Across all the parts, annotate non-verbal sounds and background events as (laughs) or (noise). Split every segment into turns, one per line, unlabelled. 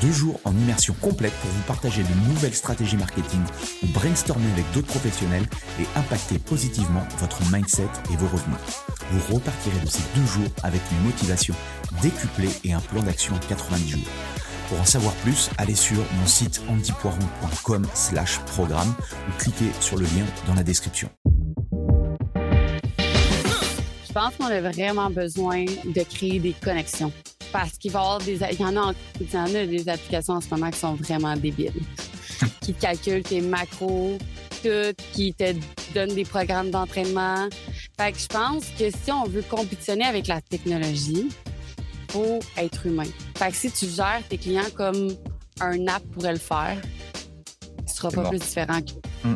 Deux jours en immersion complète pour vous partager de nouvelles stratégies marketing ou brainstormer avec d'autres professionnels et impacter positivement votre mindset et vos revenus. Vous repartirez de ces deux jours avec une motivation décuplée et un plan d'action en 90 jours. Pour en savoir plus, allez sur mon site antipoiron.com slash programme ou cliquez sur le lien dans la description.
Je pense qu'on a vraiment besoin de créer des connexions parce qu'il va y avoir des. Il y en a, il y en a des applications en ce moment qui sont vraiment débiles. (laughs) qui te calculent tes macros, tout, qui te donnent des programmes d'entraînement. Fait que je pense que si on veut compétitionner avec la technologie, faut être humain. Fait que si tu gères tes clients comme un app pourrait le faire, tu seras pas plus différent que. Mm.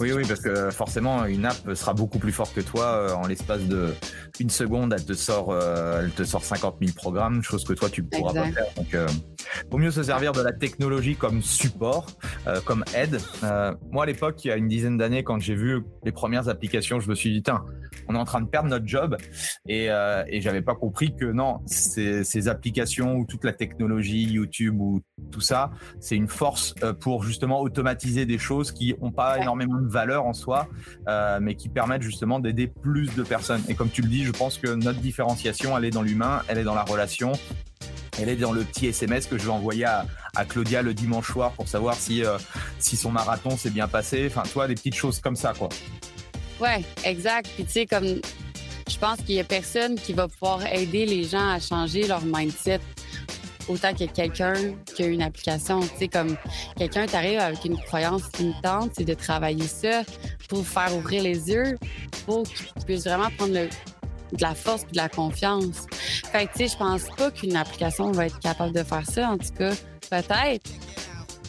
Oui, oui, parce que forcément, une app sera beaucoup plus forte que toi euh, en l'espace de une seconde. Elle te sort, euh, elle te sort 50 000 programmes, chose que toi tu pourras pas faire. Donc, euh, vaut mieux se servir de la technologie comme support, euh, comme aide. Euh, moi, à l'époque, il y a une dizaine d'années, quand j'ai vu les premières applications, je me suis dit, tiens, on est en train de perdre notre job. Et, euh, et j'avais pas compris que non, ces, ces applications ou toute la technologie, YouTube ou tout ça, c'est une force euh, pour justement automatiser des choses qui ont pas énormément de valeur en soi, euh, mais qui permettent justement d'aider plus de personnes. Et comme tu le dis, je pense que notre différenciation, elle est dans l'humain, elle est dans la relation. Elle est dans le petit SMS que je vais envoyer à, Claudia le dimanche soir pour savoir si, euh, si son marathon s'est bien passé. Enfin, toi, des petites choses comme ça, quoi.
Ouais, exact. Puis tu sais, comme je pense qu'il y a personne qui va pouvoir aider les gens à changer leur mindset autant que quelqu'un qui a une application. Tu sais, comme quelqu'un t'arrive avec une croyance limitante, c'est de travailler ça pour faire ouvrir les yeux, pour que tu puisses vraiment prendre de la force et de la confiance. Fait que, tu sais, je pense pas qu'une application va être capable de faire ça. En tout cas, peut-être.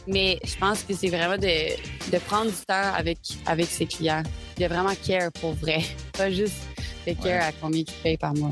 Mais je pense que c'est vraiment de, de, prendre du temps avec, avec ses clients. De vraiment care pour vrai. (laughs) Pas juste de care à combien tu payes par mois.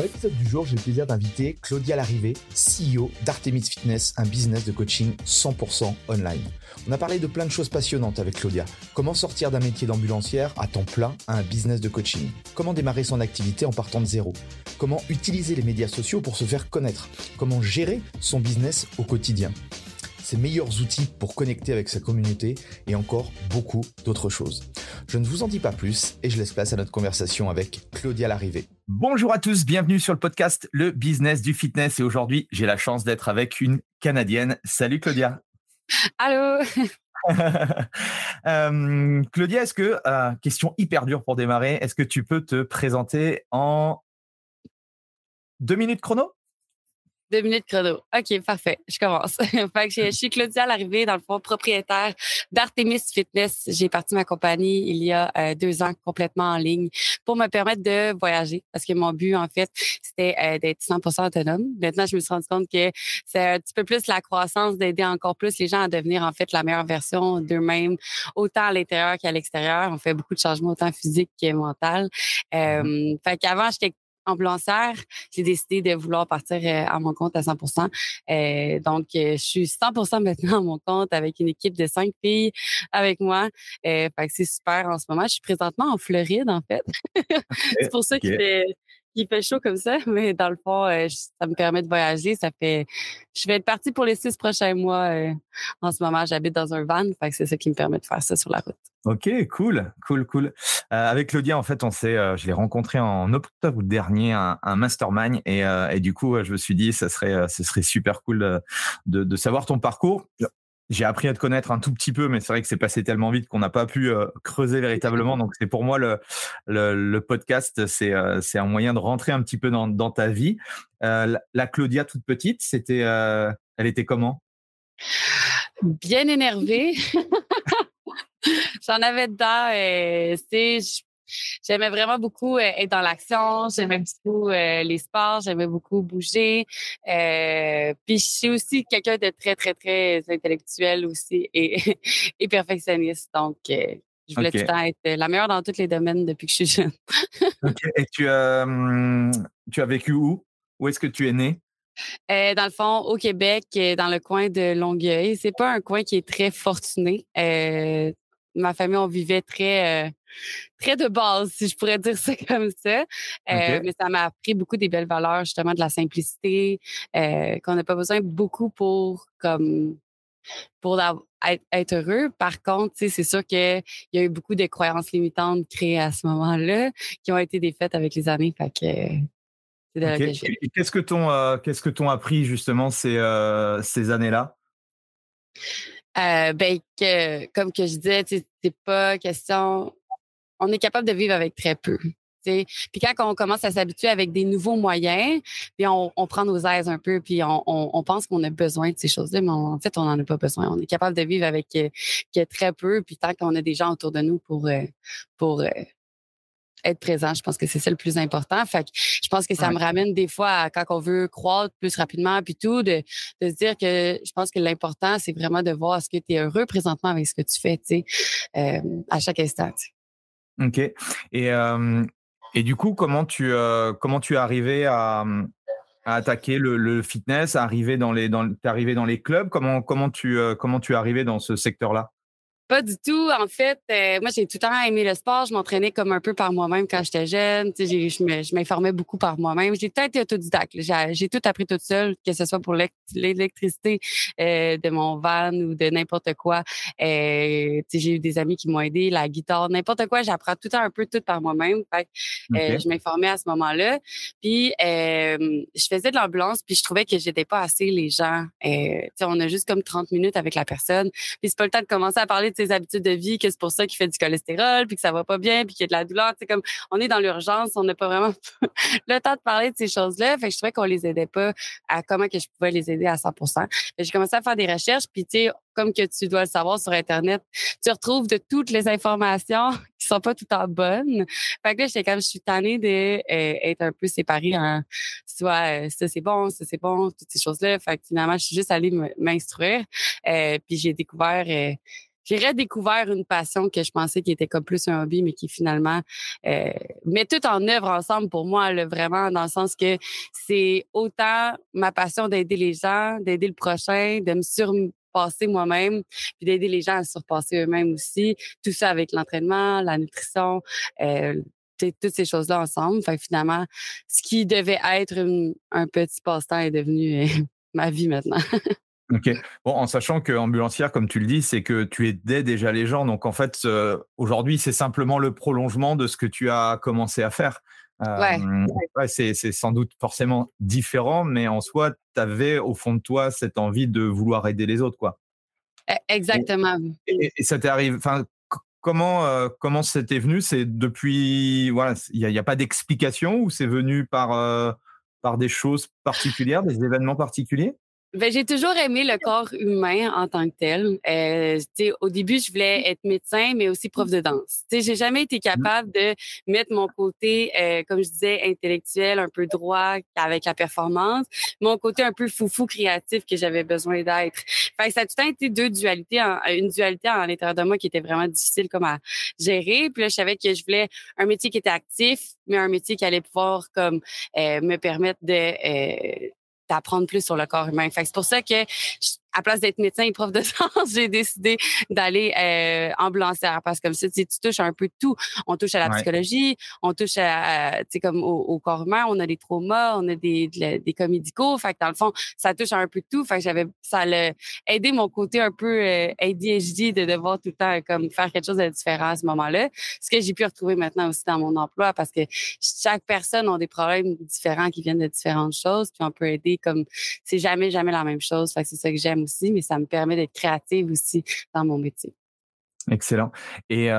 Dans l'épisode du jour, j'ai le plaisir d'inviter Claudia Larrivée, CEO d'Artemis Fitness, un business de coaching 100% online. On a parlé de plein de choses passionnantes avec Claudia. Comment sortir d'un métier d'ambulancière à temps plein à un business de coaching? Comment démarrer son activité en partant de zéro? Comment utiliser les médias sociaux pour se faire connaître? Comment gérer son business au quotidien? Ses meilleurs outils pour connecter avec sa communauté et encore beaucoup d'autres choses. Je ne vous en dis pas plus et je laisse place à notre conversation avec Claudia Larrivée. Bonjour à tous, bienvenue sur le podcast Le Business du Fitness et aujourd'hui j'ai la chance d'être avec une Canadienne. Salut Claudia.
Allô. (laughs)
Euh, Claudia, est-ce que, euh, question hyper dure pour démarrer, est-ce que tu peux te présenter en deux minutes chrono?
Deux minutes chrono. OK, parfait. Je commence. (laughs) fait que je suis Claudia l'arrivée, dans le fond, propriétaire d'Artemis Fitness. J'ai parti ma compagnie il y a euh, deux ans complètement en ligne pour me permettre de voyager. Parce que mon but, en fait, c'était euh, d'être 100 autonome. Maintenant, je me suis rendu compte que c'est un petit peu plus la croissance, d'aider encore plus les gens à devenir, en fait, la meilleure version d'eux-mêmes, autant à l'intérieur qu'à l'extérieur. On fait beaucoup de changements, autant physiques que mental. Mm-hmm. Euh, fait qu'avant, j'étais ambulancière, j'ai décidé de vouloir partir euh, à mon compte à 100% euh, Donc, euh, je suis 100% maintenant à mon compte avec une équipe de cinq filles avec moi. Euh, fait que c'est super en ce moment. Je suis présentement en Floride, en fait. (laughs) c'est pour ça qu'il fait, qu'il fait chaud comme ça, (laughs) mais dans le fond, euh, ça me permet de voyager. Ça fait, je vais être partie pour les six prochains mois. Euh, en ce moment, j'habite dans un van, fait que c'est ça qui me permet de faire ça sur la route.
Ok, cool, cool, cool. Euh, avec Claudia, en fait, on s'est, je l'ai rencontré en octobre dernier, un, un mastermind, et, et, du coup, je me suis dit, ça serait, ce serait super cool de, de savoir ton parcours j'ai appris à te connaître un tout petit peu, mais c'est vrai que c'est passé tellement vite qu'on n'a pas pu euh, creuser véritablement. Donc c'est pour moi le, le, podcast, c'est euh, c'est un moyen de rentrer un petit peu dans, dans ta vie. Euh, la, Claudia toute petite, c'était, elle était comment?
Bien énervée. (laughs) J'en avais dedans. Et c'est, J'aimais vraiment beaucoup euh, être dans l'action, j'aimais beaucoup euh, les sports, j'aimais beaucoup bouger. Euh, puis je suis aussi quelqu'un de très, très, très intellectuel aussi et, (laughs) et perfectionniste. Donc, je voulais tout le temps être la meilleure dans tous les domaines depuis que je suis jeune.
Et tu, tu as vécu où? Où est-ce que tu es né?
dans le fond, au Québec, dans le coin de Longueuil. C'est pas un coin qui est très fortuné. ma famille, on vivait très très de base, si je pourrais dire ça (laughs) comme ça. Euh, mais ça m'a appris beaucoup des belles valeurs, justement, de la simplicité, euh, qu'on n'a pas besoin beaucoup pour comme pour être, heureux. Par contre, c'est sûr qu'il y a eu beaucoup de croyances limitantes créées à ce moment-là qui ont été défaites avec les années. Fait que,
Qu'est-ce que t'ont euh, qu'est-ce que t'ont appris justement ces, ces années-là?
ben que, comme que je disais, c'est pas question on est capable de vivre avec très peu. Puis quand on commence à s'habituer avec des nouveaux moyens, puis on, prend nos aises un peu, puis on, pense qu'on a besoin de ces choses-là, mais en fait, on n'en a pas besoin. On est capable de vivre avec euh, très peu, puis tant qu'on a des gens autour de nous pour, euh, pour euh, être présent, je pense que c'est ça le plus important. Fait que je pense que ça me ramène des fois à quand on veut croître plus rapidement, puis tout, de, de se dire que je pense que l'important, c'est vraiment de voir est-ce que tu es heureux présentement avec ce que tu fais, tu sais, à chaque instant.
Ok. Et, du coup, comment tu, comment tu es arrivé à, à attaquer le, fitness, à arriver dans les, dans, dans les clubs? Comment, comment, tu, comment tu es arrivé dans ce secteur-là?
Pas du tout. En fait, euh, moi, j'ai tout le temps aimé le sport. Je m'entraînais comme un peu par moi-même quand j'étais jeune. Je m'informais beaucoup par moi-même. J'ai tout été autodidacte. J'ai tout appris toute seule, que ce soit pour l'électricité euh, de mon van ou de n'importe quoi. Euh, j'ai eu des amis qui m'ont aidé, la guitare, n'importe quoi. J'apprends tout le temps un peu tout par moi-même. Je m'informais à ce moment-là. Puis, je faisais de l'ambulance, puis je trouvais que j'étais pas assez les gens. on a juste comme 30 minutes avec la personne. Puis c'est pas le temps de commencer à parler de ses habitudes de vie, que c'est pour ça qu'il fait du cholestérol, puis que ça va pas bien, puis qu'il y a de la douleur. C'est comme on est dans l'urgence, on n'a pas vraiment (laughs) le temps de parler de ces choses-là. Fait que je trouvais qu'on les aidait pas à comment que je pouvais les aider à 100 J'ai commencé à faire des recherches, puis tu sais, comme que tu dois le savoir sur Internet, tu retrouves de toutes les informations (laughs) qui sont pas tout en bonnes. Fait que là, j'étais comme, je suis tannée d'être euh, un peu séparée en soit euh, ça c'est bon, ça c'est bon, toutes ces choses-là. Fait que finalement, je suis juste allée m'instruire. Euh, puis j'ai découvert j'ai redécouvert une passion que je pensais qui était comme plus un hobby, mais qui finalement euh, met tout en œuvre ensemble pour moi, vraiment, dans le sens que c'est autant ma passion d'aider les gens, d'aider le prochain, de me surpasser moi-même, puis d'aider les gens à se surpasser eux-mêmes aussi. Tout ça avec l'entraînement, la nutrition, euh, toutes ces choses-là ensemble. Fait finalement, ce qui devait être un petit passe-temps est devenu (laughs) ma vie maintenant. (laughs)
Ok. Bon, en sachant que ambulancière, comme tu le dis, c'est que tu aidais déjà les gens. Donc en fait, euh, aujourd'hui, c'est simplement le prolongement de ce que tu as commencé à faire.
ouais.
ouais c'est sans doute forcément différent, mais en soi, tu avais au fond de toi cette envie de vouloir aider les autres, quoi.
E, exactement.
Et, ça t'est arrivé. Enfin, comment euh, comment c'était venu? C'est depuis voilà, il n'y a, a, pas d'explication ou c'est venu par euh, par des choses particulières, des événements particuliers?
Ben, j'ai toujours aimé le corps humain en tant que tel. Euh, au début, je voulais être médecin, mais aussi prof de danse. Je j'ai jamais été mmh. capable de mettre mon côté, euh, comme je disais, intellectuel, un peu droit avec la performance, mon côté un peu foufou créatif que j'avais besoin d'être. Fait ça a tout le temps été deux dualités, une dualité à l'intérieur de moi qui était vraiment difficile comme à gérer. Puis là, je savais que je voulais un métier qui était actif, mais un métier qui allait pouvoir comme euh, me permettre de euh, d'apprendre plus sur le corps humain. c'est pour ça que à place d'être médecin et prof de sciences, (laughs) j'ai décidé d'aller euh, ambulancière parce que comme ça, tu touches un peu de tout. On touche à la psychologie, on touche à, tu sais, comme au, corps humain, on a des traumas, on a des, des cas médicaux. Fait que dans le fond, ça touche à un peu de tout. Fait que j'avais, ça a aidé mon côté un peu euh, ADHD de devoir tout le temps comme faire quelque chose de différent à ce moment-là. Ce que j'ai pu retrouver maintenant aussi dans mon emploi parce que chaque personne a des problèmes différents qui viennent de différentes choses. Puis on peut aider comme, c'est jamais, jamais la même chose. Fait que c'est ça que j'aime aussi, mais ça me permet d'être créative aussi dans mon métier.
Excellent. Et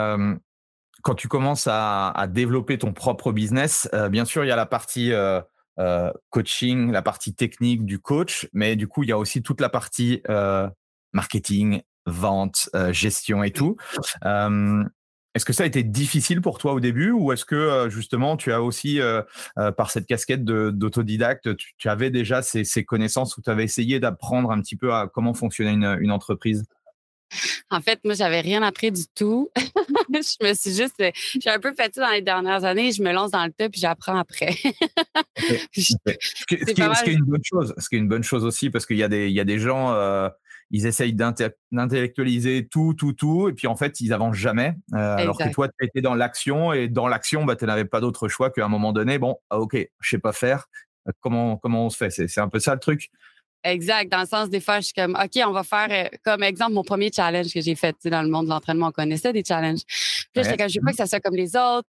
quand tu commences à, développer ton propre business, euh, bien sûr, il y a la partie euh, coaching, la partie technique du coach, mais du coup, il y a aussi toute la partie marketing, vente, gestion et tout. Est-ce que ça a été difficile pour toi au début ou est-ce que justement tu as aussi, par cette casquette d'autodidacte, tu, avais déjà ces, connaissances ou tu avais essayé d'apprendre un petit peu à comment fonctionnait une, entreprise?
En fait, moi, j'avais rien appris du tout. (laughs) je me suis juste, j'ai un peu ça dans les dernières années. Je me lance dans le tas puis j'apprends après.
Ce, qui, est une bonne chose, ce qui est une bonne chose aussi parce qu'il y a des, il y a des gens, ils essayent d'intellectualiser tout, tout, tout, et puis en fait, ils avancent jamais. Euh, alors que toi, tu étais dans l'action, et dans l'action, bah, tu n'avais pas d'autre choix qu'à un moment donné, bon, ah, ok, je sais pas faire, euh, comment, comment on se fait? C'est un peu ça le truc?
Exact. Dans le sens des fois, je suis comme, OK, on va faire, euh, comme exemple, mon premier challenge que j'ai fait dans le monde de l'entraînement. On connaissait des challenges. Puis là, j'étais comme, je veux pas que ça soit comme les autres.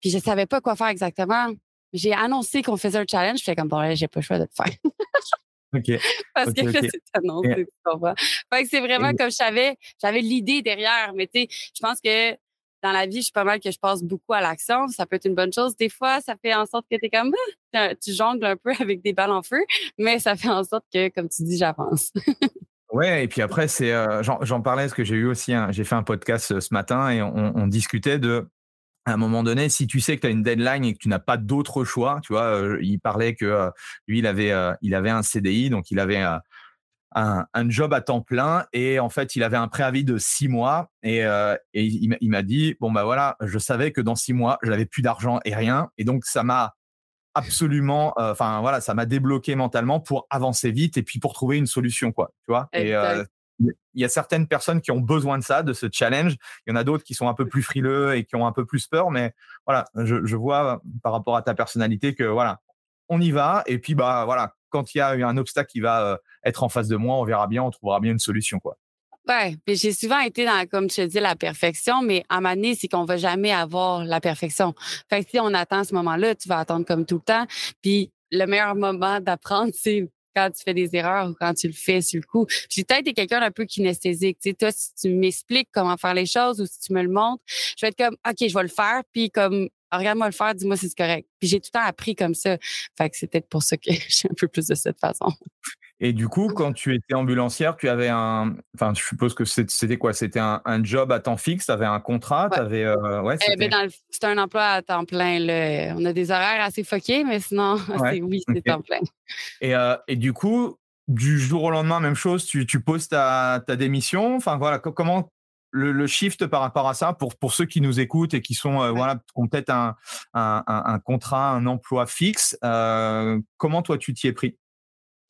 Puis je savais pas quoi faire exactement. J'ai annoncé qu'on faisait un challenge. J'étais comme, bon, là, j'ai pas le choix de le faire. Parce que (laughs) c'est annoncé, tu comprends? Fait que c'est vraiment comme je savais, j'avais l'idée derrière, mais tu sais, je pense que dans la vie, je suis pas mal que je passe beaucoup à l'action. Ça peut être une bonne chose. Des fois, ça fait en sorte que tu es comme, ah, tu jongles un peu (laughs) avec des balles en feu, mais ça fait en sorte que, comme tu dis, j'avance.
Ouais, et puis après, c'est, euh, j'en parlais parce que j'ai eu aussi, j'ai fait un podcast euh, ce matin et on discutait de à un moment donné, si tu sais que tu as une deadline et que tu n'as pas d'autre choix, tu vois, euh, il parlait que euh, lui, il avait, euh, il avait un CDI, donc il avait un, un, job à temps plein et en fait, il avait un préavis de six mois et, et il, m'a dit, bon, bah voilà, je savais que dans six mois, je n'avais plus d'argent et rien. Et donc, ça m'a absolument, enfin voilà, ça m'a débloqué mentalement pour avancer vite et puis pour trouver une solution, quoi, tu vois. Il y a certaines personnes qui ont besoin de ça, de ce challenge. Il y en a d'autres qui sont un peu plus frileux et qui ont un peu plus peur. Mais voilà, je, vois par rapport à ta personnalité que voilà, on y va. Et puis bah voilà, quand il y a un obstacle qui va euh, être en face de moi, on verra bien, on trouvera bien une solution quoi.
Ouais, puis j'ai souvent été dans, comme tu dis, la perfection, mais à ma c'est qu'on va jamais avoir la perfection. Fait que si on attend ce moment-là, tu vas attendre comme tout le temps. Puis le meilleur moment d'apprendre, (laughs) c'est quand tu fais des erreurs ou quand tu le fais sur le coup. J'ai peut-être quelqu'un un peu kinesthésique. Tu sais, toi, si tu m'expliques comment faire les choses ou si tu me le montres, je vais être comme, OK, je vais le faire. Puis comme, regarde-moi le faire, dis-moi si c'est correct. Puis j'ai tout le temps appris comme ça. Fait que c'est peut-être pour ça que (laughs) j'ai un peu plus de cette façon.
Et du coup, quand tu étais ambulancière, tu avais un. Enfin, je suppose que c'était quoi? C'était un, job à temps fixe? Tu avais un contrat?
Ouais. Avais, euh, ouais, eh ben, c'était un emploi à temps plein. Là. On a des horaires assez foqués, mais sinon, (laughs) oui, c'est temps plein.
Et, euh, et, du coup, du jour au lendemain, même chose, tu, tu poses ta, ta, démission? Enfin, voilà, comment le, shift par rapport à ça pour, pour ceux qui nous écoutent et qui sont euh, voilà ont peut-être un, un, un, contrat, un emploi fixe. comment toi tu t'y es pris?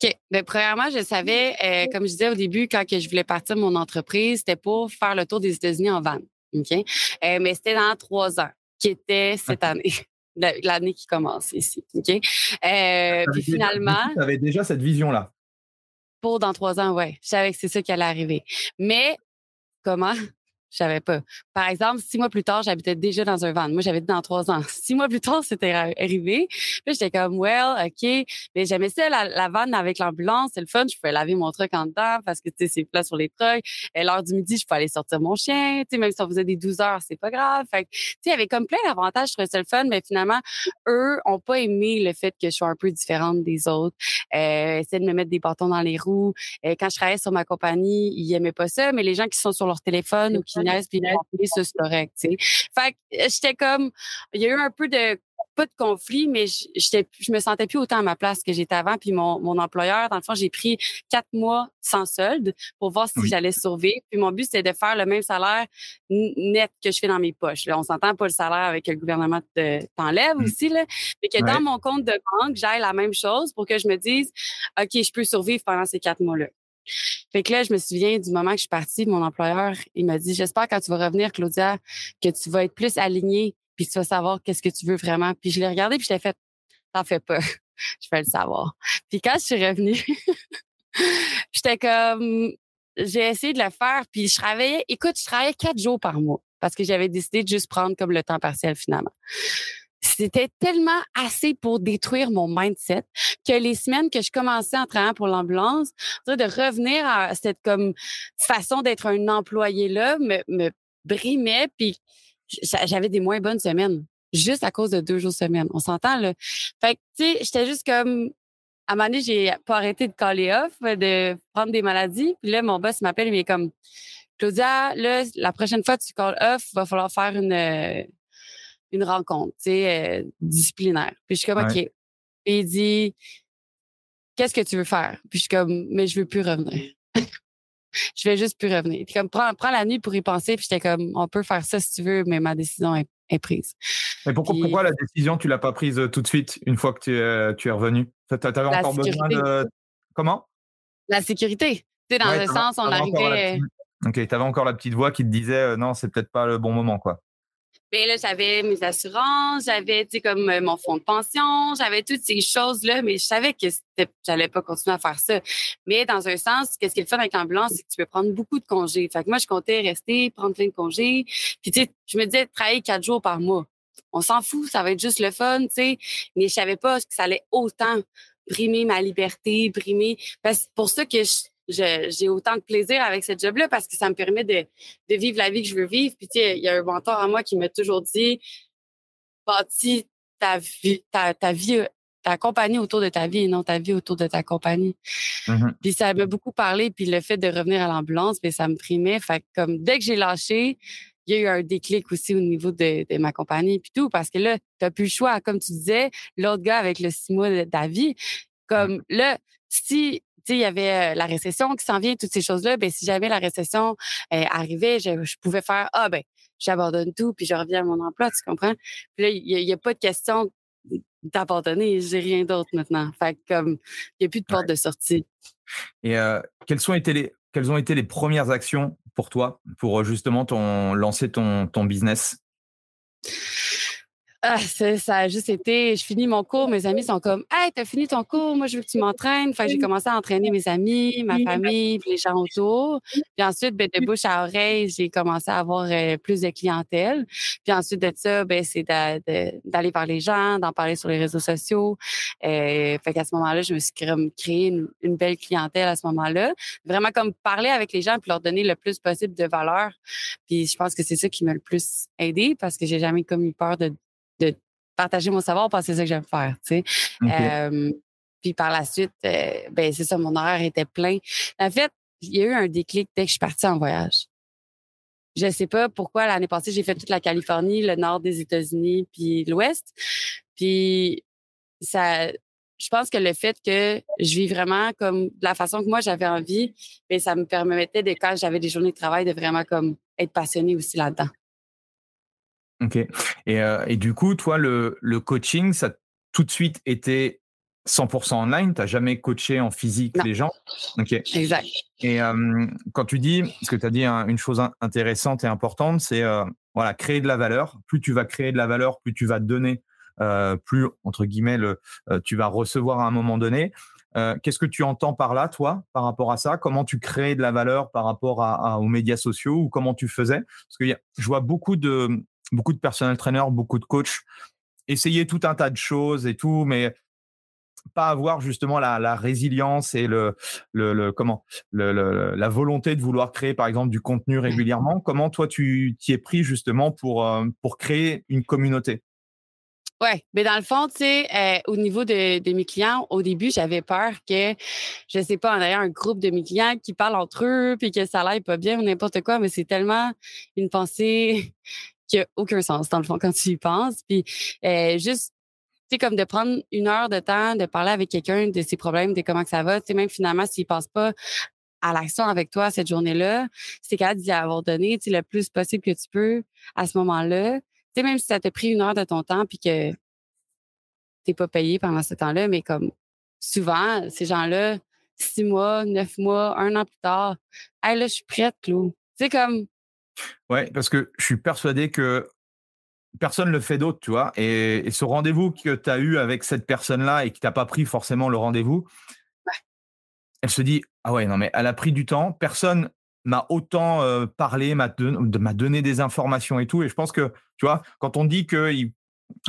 OK. Bien, premièrement, je savais, euh, comme je disais au début, quand que je voulais partir de mon entreprise, c'était pour faire le tour des États-Unis en van. OK? Euh, mais c'était dans trois ans, qui était cette année. (laughs) L'année qui commence ici. OK? Euh, puis finalement.
Tu avais déjà cette vision-là?
Pour dans trois ans, oui. Je savais que c'est ça qui allait arriver. Mais comment? Je savais pas. Par exemple, six mois plus tard, j'habitais déjà dans un van. Moi, j'avais dit dans trois ans. (laughs) Six mois plus tard, c'était arrivé. Puis j'étais comme, well, OK. Mais j'aimais ça, la, la van avec l'ambulance. C'est le fun. Je pouvais laver mon truck en dedans parce que, tu sais, c'est plat sur les trucks. Et l'heure du midi, je pouvais aller sortir mon chien. Tu sais, même si on faisait des 12 heures, c'est pas grave. Fait tu sais, il y avait comme plein d'avantages. Je trouvais ça le fun. Mais finalement, eux ont pas aimé le fait que je sois un peu différente des autres. Euh, essayer de me mettre des bâtons dans les roues. Euh, quand je travaillais sur ma compagnie, ils aimaient pas ça. Mais les gens qui sont sur leur téléphone ou qui puis ça, c'est correct, tu sais. Fait que j'étais comme, il y a eu un peu de pas de conflit, mais j'étais, je me sentais plus autant à ma place que j'étais avant. Puis mon, mon employeur, dans le fond, j'ai pris quatre mois sans solde pour voir si j'allais survivre. Puis mon but, c'était de faire le même salaire net que je fais dans mes poches. Là, on s'entend pas le salaire avec le gouvernement t'enlève mmh. aussi, là. Mais que dans mon compte de banque, j'aille la même chose pour que je me dise, OK, je peux survivre pendant ces quatre mois-là. Fait que là, je me souviens du moment que je suis partie, mon employeur, il m'a dit, j'espère quand tu vas revenir, Claudia, que tu vas être plus alignée, puis tu vas savoir qu'est-ce que tu veux vraiment. Puis je l'ai regardé, puis je l'ai fait, t'en fais pas, (laughs) je vais le savoir. Puis quand je suis revenue, (laughs) j'étais comme, j'ai essayé de le faire, puis je travaillais, écoute, je travaillais quatre jours par mois parce que j'avais décidé de juste prendre comme le temps partiel finalement. C'était tellement assez pour détruire mon mindset que les semaines que je commençais en travaillant pour l'ambulance, de revenir à cette comme façon d'être un employé là me, me brimait puis j'avais des moins bonnes semaines juste à cause de deux jours semaine. On s'entend là. Fait que tu sais, j'étais juste comme à un moment donné, j'ai pas arrêté de caller off, de prendre des maladies. Puis là, mon boss m'appelle il est comme Claudia, là, la prochaine fois que tu call off, va falloir faire une, euh, une rencontre, tu sais, euh, disciplinaire. Puis je suis comme, OK. Et il dit, qu'est-ce que tu veux faire? Puis je suis comme, mais je veux plus revenir. (laughs) je vais juste plus revenir. Puis comme, prends, prends la nuit pour y penser. Puis j'étais comme, on peut faire ça si tu veux, mais ma décision est, prise.
Mais pourquoi, pourquoi la décision, tu l'as pas prise euh, tout de suite, une fois que tu, es, tu es revenu? Tu avais encore besoin de... Comment?
La sécurité. Tu sais, dans le sens, on arrivait...
Ok, tu avais encore la petite voix qui te disait euh, non, c'est peut-être pas le bon moment, quoi.
Ben là, j'avais mes assurances, j'avais, tu sais, comme euh, mon fonds de pension, j'avais toutes ces choses-là, mais je savais que j'allais pas continuer à faire ça. Mais dans un sens, qu'est-ce qu'il fait avec l'ambulance, c'est que tu peux prendre beaucoup de congés. Fait que moi, je comptais rester, prendre plein de congés. Puis, tu sais, je me disais, travailler quatre jours par mois. On s'en fout, ça va être juste le fun, tu sais. Mais je savais pas que ça allait autant brimer ma liberté, brimer. C'est pour ça que je, j'ai autant de plaisir avec ce job-là parce que ça me permet de, de, vivre la vie que je veux vivre. Puis, tu sais, il y a un mentor à moi qui m'a toujours dit bâtis ta vie, ta, ta vie, ta compagnie autour de ta vie et non ta vie autour de ta compagnie. Mm-hmm. Puis ça m'a beaucoup parlé. Puis le fait de revenir à l'ambulance, mais ben, ça me primait. Fait comme dès que j'ai lâché, il y a eu un déclic aussi au niveau de, de ma compagnie puis tout parce que là, tu n'as plus le choix. Comme tu disais, l'autre gars avec le six mois de ta vie, comme là, si il y avait la récession qui s'en vient, toutes ces choses-là. Ben, si jamais la récession arrivait, je, pouvais faire Ah, ben, j'abandonne tout, puis je reviens à mon emploi, tu comprends? Puis là, il n'y a, pas de question d'abandonner, j'ai rien d'autre maintenant. Fait comme, il n'y a plus de porte de sortie.
Et quelles, sont été les, quelles ont été les premières actions pour toi, pour justement ton, lancer ton, ton business?
Ah, ça a juste été, je finis mon cours, mes amis sont comme, hey, t'as fini ton cours, moi je veux que tu m'entraînes. Enfin, j'ai commencé à entraîner mes amis, ma famille, puis les gens autour. Puis ensuite, ben, de bouche à oreille, j'ai commencé à avoir euh, plus de clientèle. Puis ensuite de ça, ben, c'est d'aller vers les gens, d'en parler sur les réseaux sociaux. Euh, fait qu'à ce moment-là, je me suis créé une, une, belle clientèle à ce moment-là. Vraiment comme parler avec les gens puis leur donner le plus possible de valeur. Puis je pense que c'est ça qui m'a le plus aidé parce que j'ai jamais comme eu peur de de partager mon savoir parce que c'est ça que j'aime faire, tu sais. puis par la suite, euh, ben c'est ça, mon horaire était plein. En fait, il y a eu un déclic dès que je suis partie en voyage. Je sais pas pourquoi l'année passée, j'ai fait toute la Californie, le nord des États-Unis, puis l'ouest. Puis ça je pense que le fait que je vis vraiment comme de la façon que moi j'avais envie, ben ça me permettait de quand j'avais des journées de travail de vraiment comme être passionnée aussi là-dedans.
Ok. Et, euh, et, du coup, toi, le, le, coaching, ça a tout de suite été 100% online? Tu n'as jamais coaché en physique les gens?
Ok. Exact.
Et euh, quand tu dis, parce que tu as dit une chose intéressante et importante, c'est euh, voilà, créer de la valeur. Plus tu vas créer de la valeur, plus tu vas donner, plus, entre guillemets, le, tu vas recevoir à un moment donné. Qu'est-ce que tu entends par là, toi, par rapport à ça? Comment tu crées de la valeur par rapport à, aux médias sociaux ou comment tu faisais? Parce que y a, je vois beaucoup de, beaucoup de personnel trainers, beaucoup de coachs, essayer tout un tas de choses et tout, mais pas avoir justement la, résilience et le, le, comment le, la volonté de vouloir créer par exemple du contenu régulièrement. Comment toi tu t'y es pris justement pour euh, pour créer une communauté?
Ouais, mais dans le fond, tu sais, euh, au niveau de, de, mes clients, au début, j'avais peur que, je sais pas, en ayant un groupe de mes clients qui parlent entre eux, puis que ça l'aille pas bien ou n'importe quoi, mais c'est tellement une pensée qui a aucun sens dans le fond quand tu y penses. Puis euh, juste tu sais, comme de prendre une heure de temps, de parler avec quelqu'un de ses problèmes, de comment que ça va. Tu sais, même finalement, s'il passe pas à l'action avec toi cette journée-là, c'est capable d'y avoir donné, tu sais, le plus possible que tu peux à ce moment-là. Tu sais, même si ça t'a pris une heure de ton temps puis que t'es pas payé pendant ce temps-là, mais comme souvent, ces gens-là, six mois, neuf mois, un an plus tard, hey, là, je suis prête, Claude. C'est comme.
Ouais, parce que je suis persuadé que personne ne le fait d'autre, tu vois? Et, ce rendez-vous que tu as eu avec cette personne-là et qui t'a pas pris forcément le rendez-vous, elle se dit Ah ouais, non, mais elle a pris du temps. Personne m'a autant euh, parlé, m'a donné des informations et tout. Et je pense que, tu vois, quand on dit que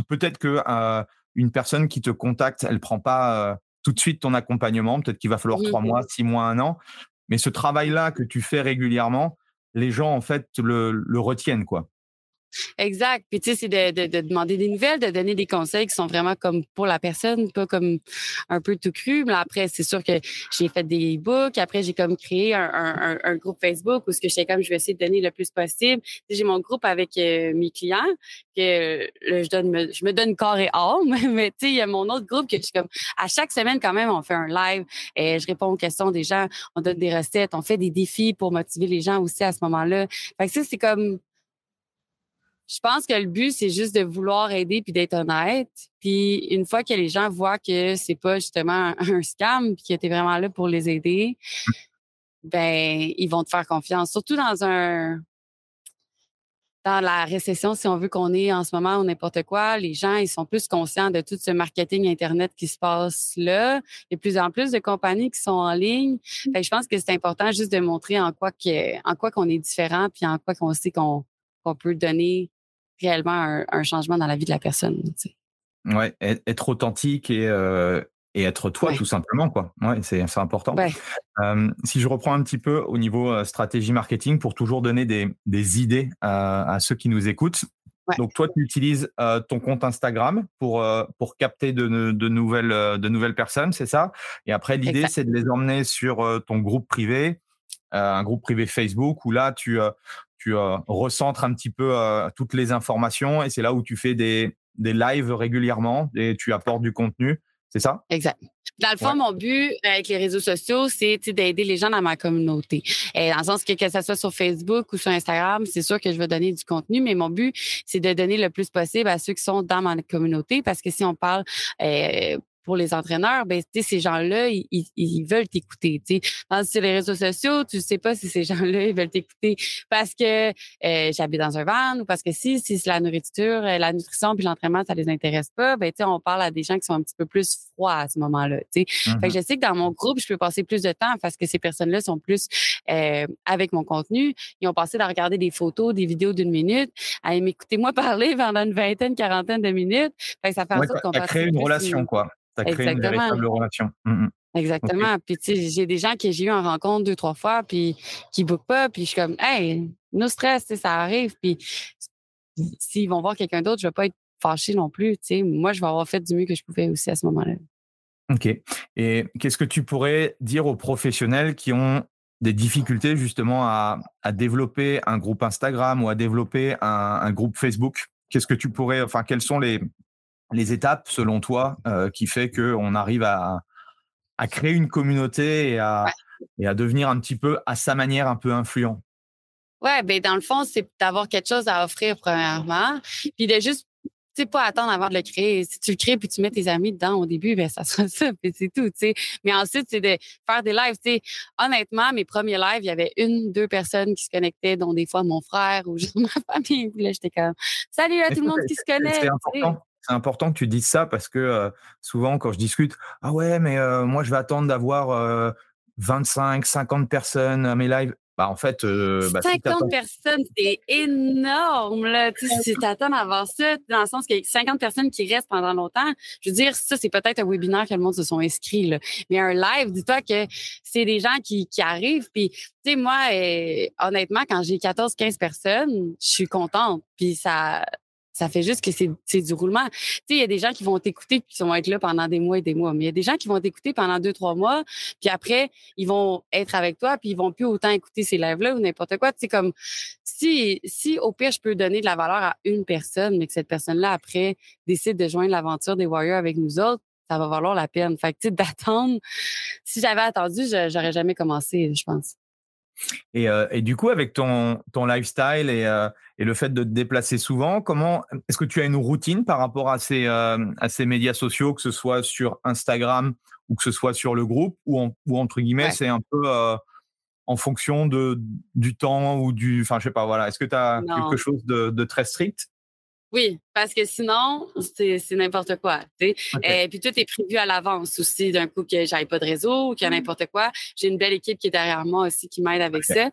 peut-être que euh, une personne qui te contacte, elle prend pas euh, tout de suite ton accompagnement, peut-être qu'il va falloir trois mois, six mois, un an. Mais ce travail-là que tu fais régulièrement, les gens, en fait, le, le retiennent, quoi.
Exact. Puis, tu sais, c'est de, de, demander des nouvelles, de donner des conseils qui sont vraiment comme pour la personne, pas comme un peu tout cru. Mais après, c'est sûr que j'ai fait des e-books. Après, j'ai comme créé un, un, un, groupe Facebook où ce que je sais comme je vais essayer de donner le plus possible. J'ai mon groupe avec euh, mes clients que je donne, me, je me donne corps et âme. (laughs) Mais, tu sais, il y a mon autre groupe que je suis comme, à chaque semaine, quand même, on fait un live et je réponds aux questions des gens. On donne des recettes. On fait des défis pour motiver les gens aussi à ce moment-là. Fait que ça, c'est comme, je pense que le but, c'est juste de vouloir aider puis d'être honnête. Puis une fois que les gens voient que c'est pas justement un scam puis que tu es vraiment là pour les aider, ben ils vont te faire confiance. Surtout dans un dans la récession, si on veut qu'on est en ce moment ou n'importe quoi, les gens, ils sont plus conscients de tout ce marketing Internet qui se passe là. Il y a de plus en plus de compagnies qui sont en ligne. Fait je pense que c'est important juste de montrer en quoi que, en quoi qu'on est différent puis en quoi qu'on sait qu'on peut donner réellement un, changement dans la vie de la personne. Tu
Ouais, être authentique et, euh, et être toi tout simplement quoi. Ouais, c'est important. si je reprends un petit peu au niveau euh, stratégie marketing pour toujours donner des, des idées à, ceux qui nous écoutent. Donc toi, tu utilises euh, ton compte Instagram pour pour capter de, de nouvelles de nouvelles personnes, c'est ça? Et après, l'idée, c'est de les emmener sur ton groupe privé, un groupe privé Facebook où là, tu tu euh, recentres un petit peu euh, toutes les informations et c'est là où tu fais des, des lives régulièrement et tu apportes du contenu. C'est ça?
Exact. Dans le fond, mon but avec les réseaux sociaux, c'est d'aider les gens dans ma communauté. Et dans le sens que que ce soit sur Facebook ou sur Instagram, c'est sûr que je vais donner du contenu, mais mon but, c'est de donner le plus possible à ceux qui sont dans ma communauté. Parce que si on parle euh, pour les entraîneurs, ben, ces gens-là, ils, ils, veulent t'écouter. Sur les réseaux sociaux, tu sais pas si ces (laughs) gens-là, ils veulent t'écouter parce que euh, j'habite dans un van ou parce que si, si la nourriture, euh, la nutrition puis l'entraînement, ça les intéresse pas, ben, on parle à des gens qui sont un petit peu plus à ce moment-là. Fait que mm-hmm. je sais que dans mon groupe, je peux passer plus de temps parce que ces personnes-là sont plus euh, avec mon contenu. Ils ont passé à regarder des photos, des vidéos d'une minute, à m'écouter moi parler (laughs) pendant une vingtaine, quarantaine de minutes. Fait que ça fait en sorte qu'on
créé une relation, quoi. Ça crée une véritable relation. Mmh, mmh.
Exactement. Puis, tu sais, j'ai des gens que j'ai eu en rencontre deux, trois fois, puis qui ne bookent pas, puis je suis comme, hey, no stress, ça arrive. Puis, s'ils vont voir quelqu'un d'autre, je ne vais pas être fâchée non plus. Tu sais, moi, je vais avoir fait du mieux que je pouvais aussi à ce moment-là.
OK. Et qu'est-ce que tu pourrais dire aux professionnels qui ont des difficultés justement à, développer un groupe Instagram ou à développer un, un groupe Facebook? Qu'est-ce que tu pourrais, enfin, quels sont les, les étapes, selon toi, euh, qui fait qu'on arrive à, à créer une communauté et à, et à devenir un petit peu, à sa manière, un peu influent?
Ouais, ben dans le fond, c'est d'avoir quelque chose à offrir premièrement, puis de juste sais, pas attendre avant de le créer. Si tu le crées puis tu mets tes amis dedans au début, ben ça sera (laughs) ça, puis c'est tout, tu sais. Mais ensuite, c'est de faire des lives, tu sais. Honnêtement, mes premiers lives, il y avait une, deux personnes qui se connectaient, dont des fois mon frère ou juste (laughs) ma famille. Puis là, j'étais comme, salut à tout le monde qui se connecte.
C'est important c'est important que tu dises ça parce que souvent, quand je discute, ah ouais, mais moi, je vais attendre d'avoir 25, 50 personnes à mes lives. Bah, en fait, 50
bah, personnes, c'est énorme. Là. si tu attends d'avoir ça, dans le sens qu'il y a 50 personnes qui restent pendant longtemps, je veux dire, ça, c'est peut-être un webinaire que le monde se sont inscrits. Là. Mais un live, dis-toi que c'est des gens qui, qui arrivent. Puis, tu sais, moi, honnêtement, quand j'ai 14, 15 personnes, je suis contente. Puis ça, ça fait juste que c'est du roulement. Tu sais, il y a des gens qui vont t'écouter qui vont être là pendant des mois et des mois. Mais il y a des gens qui vont t'écouter pendant deux, trois mois. Puis après, ils vont être avec toi puis ils vont plus autant écouter ces lives-là ou n'importe quoi. Tu sais, comme si, si au pire, je peux donner de la valeur à une personne, mais que cette personne-là, après, décide de joindre l'aventure des Warriors avec nous autres, ça va valoir la peine. Fait que, tu sais, d'attendre, si j'avais attendu, j'aurais jamais commencé, je pense.
Et, euh, et, du coup, avec ton, ton lifestyle et, euh, et, le fait de te déplacer souvent, comment est-ce que tu as une routine par rapport à ces, euh, à ces médias sociaux, que ce soit sur Instagram ou que ce soit sur le groupe, ou, ou entre guillemets, c'est un peu en fonction de, du temps ou du. Enfin, je sais pas, voilà. Est-ce que tu as quelque chose de, de très strict?
Oui, parce que sinon, c'est n'importe quoi. Et euh, puis tout est prévu à l'avance aussi, d'un coup que j'aille pas de réseau ou qu'il y a mmh. n'importe quoi. J'ai une belle équipe qui est derrière moi aussi qui m'aide avec ça.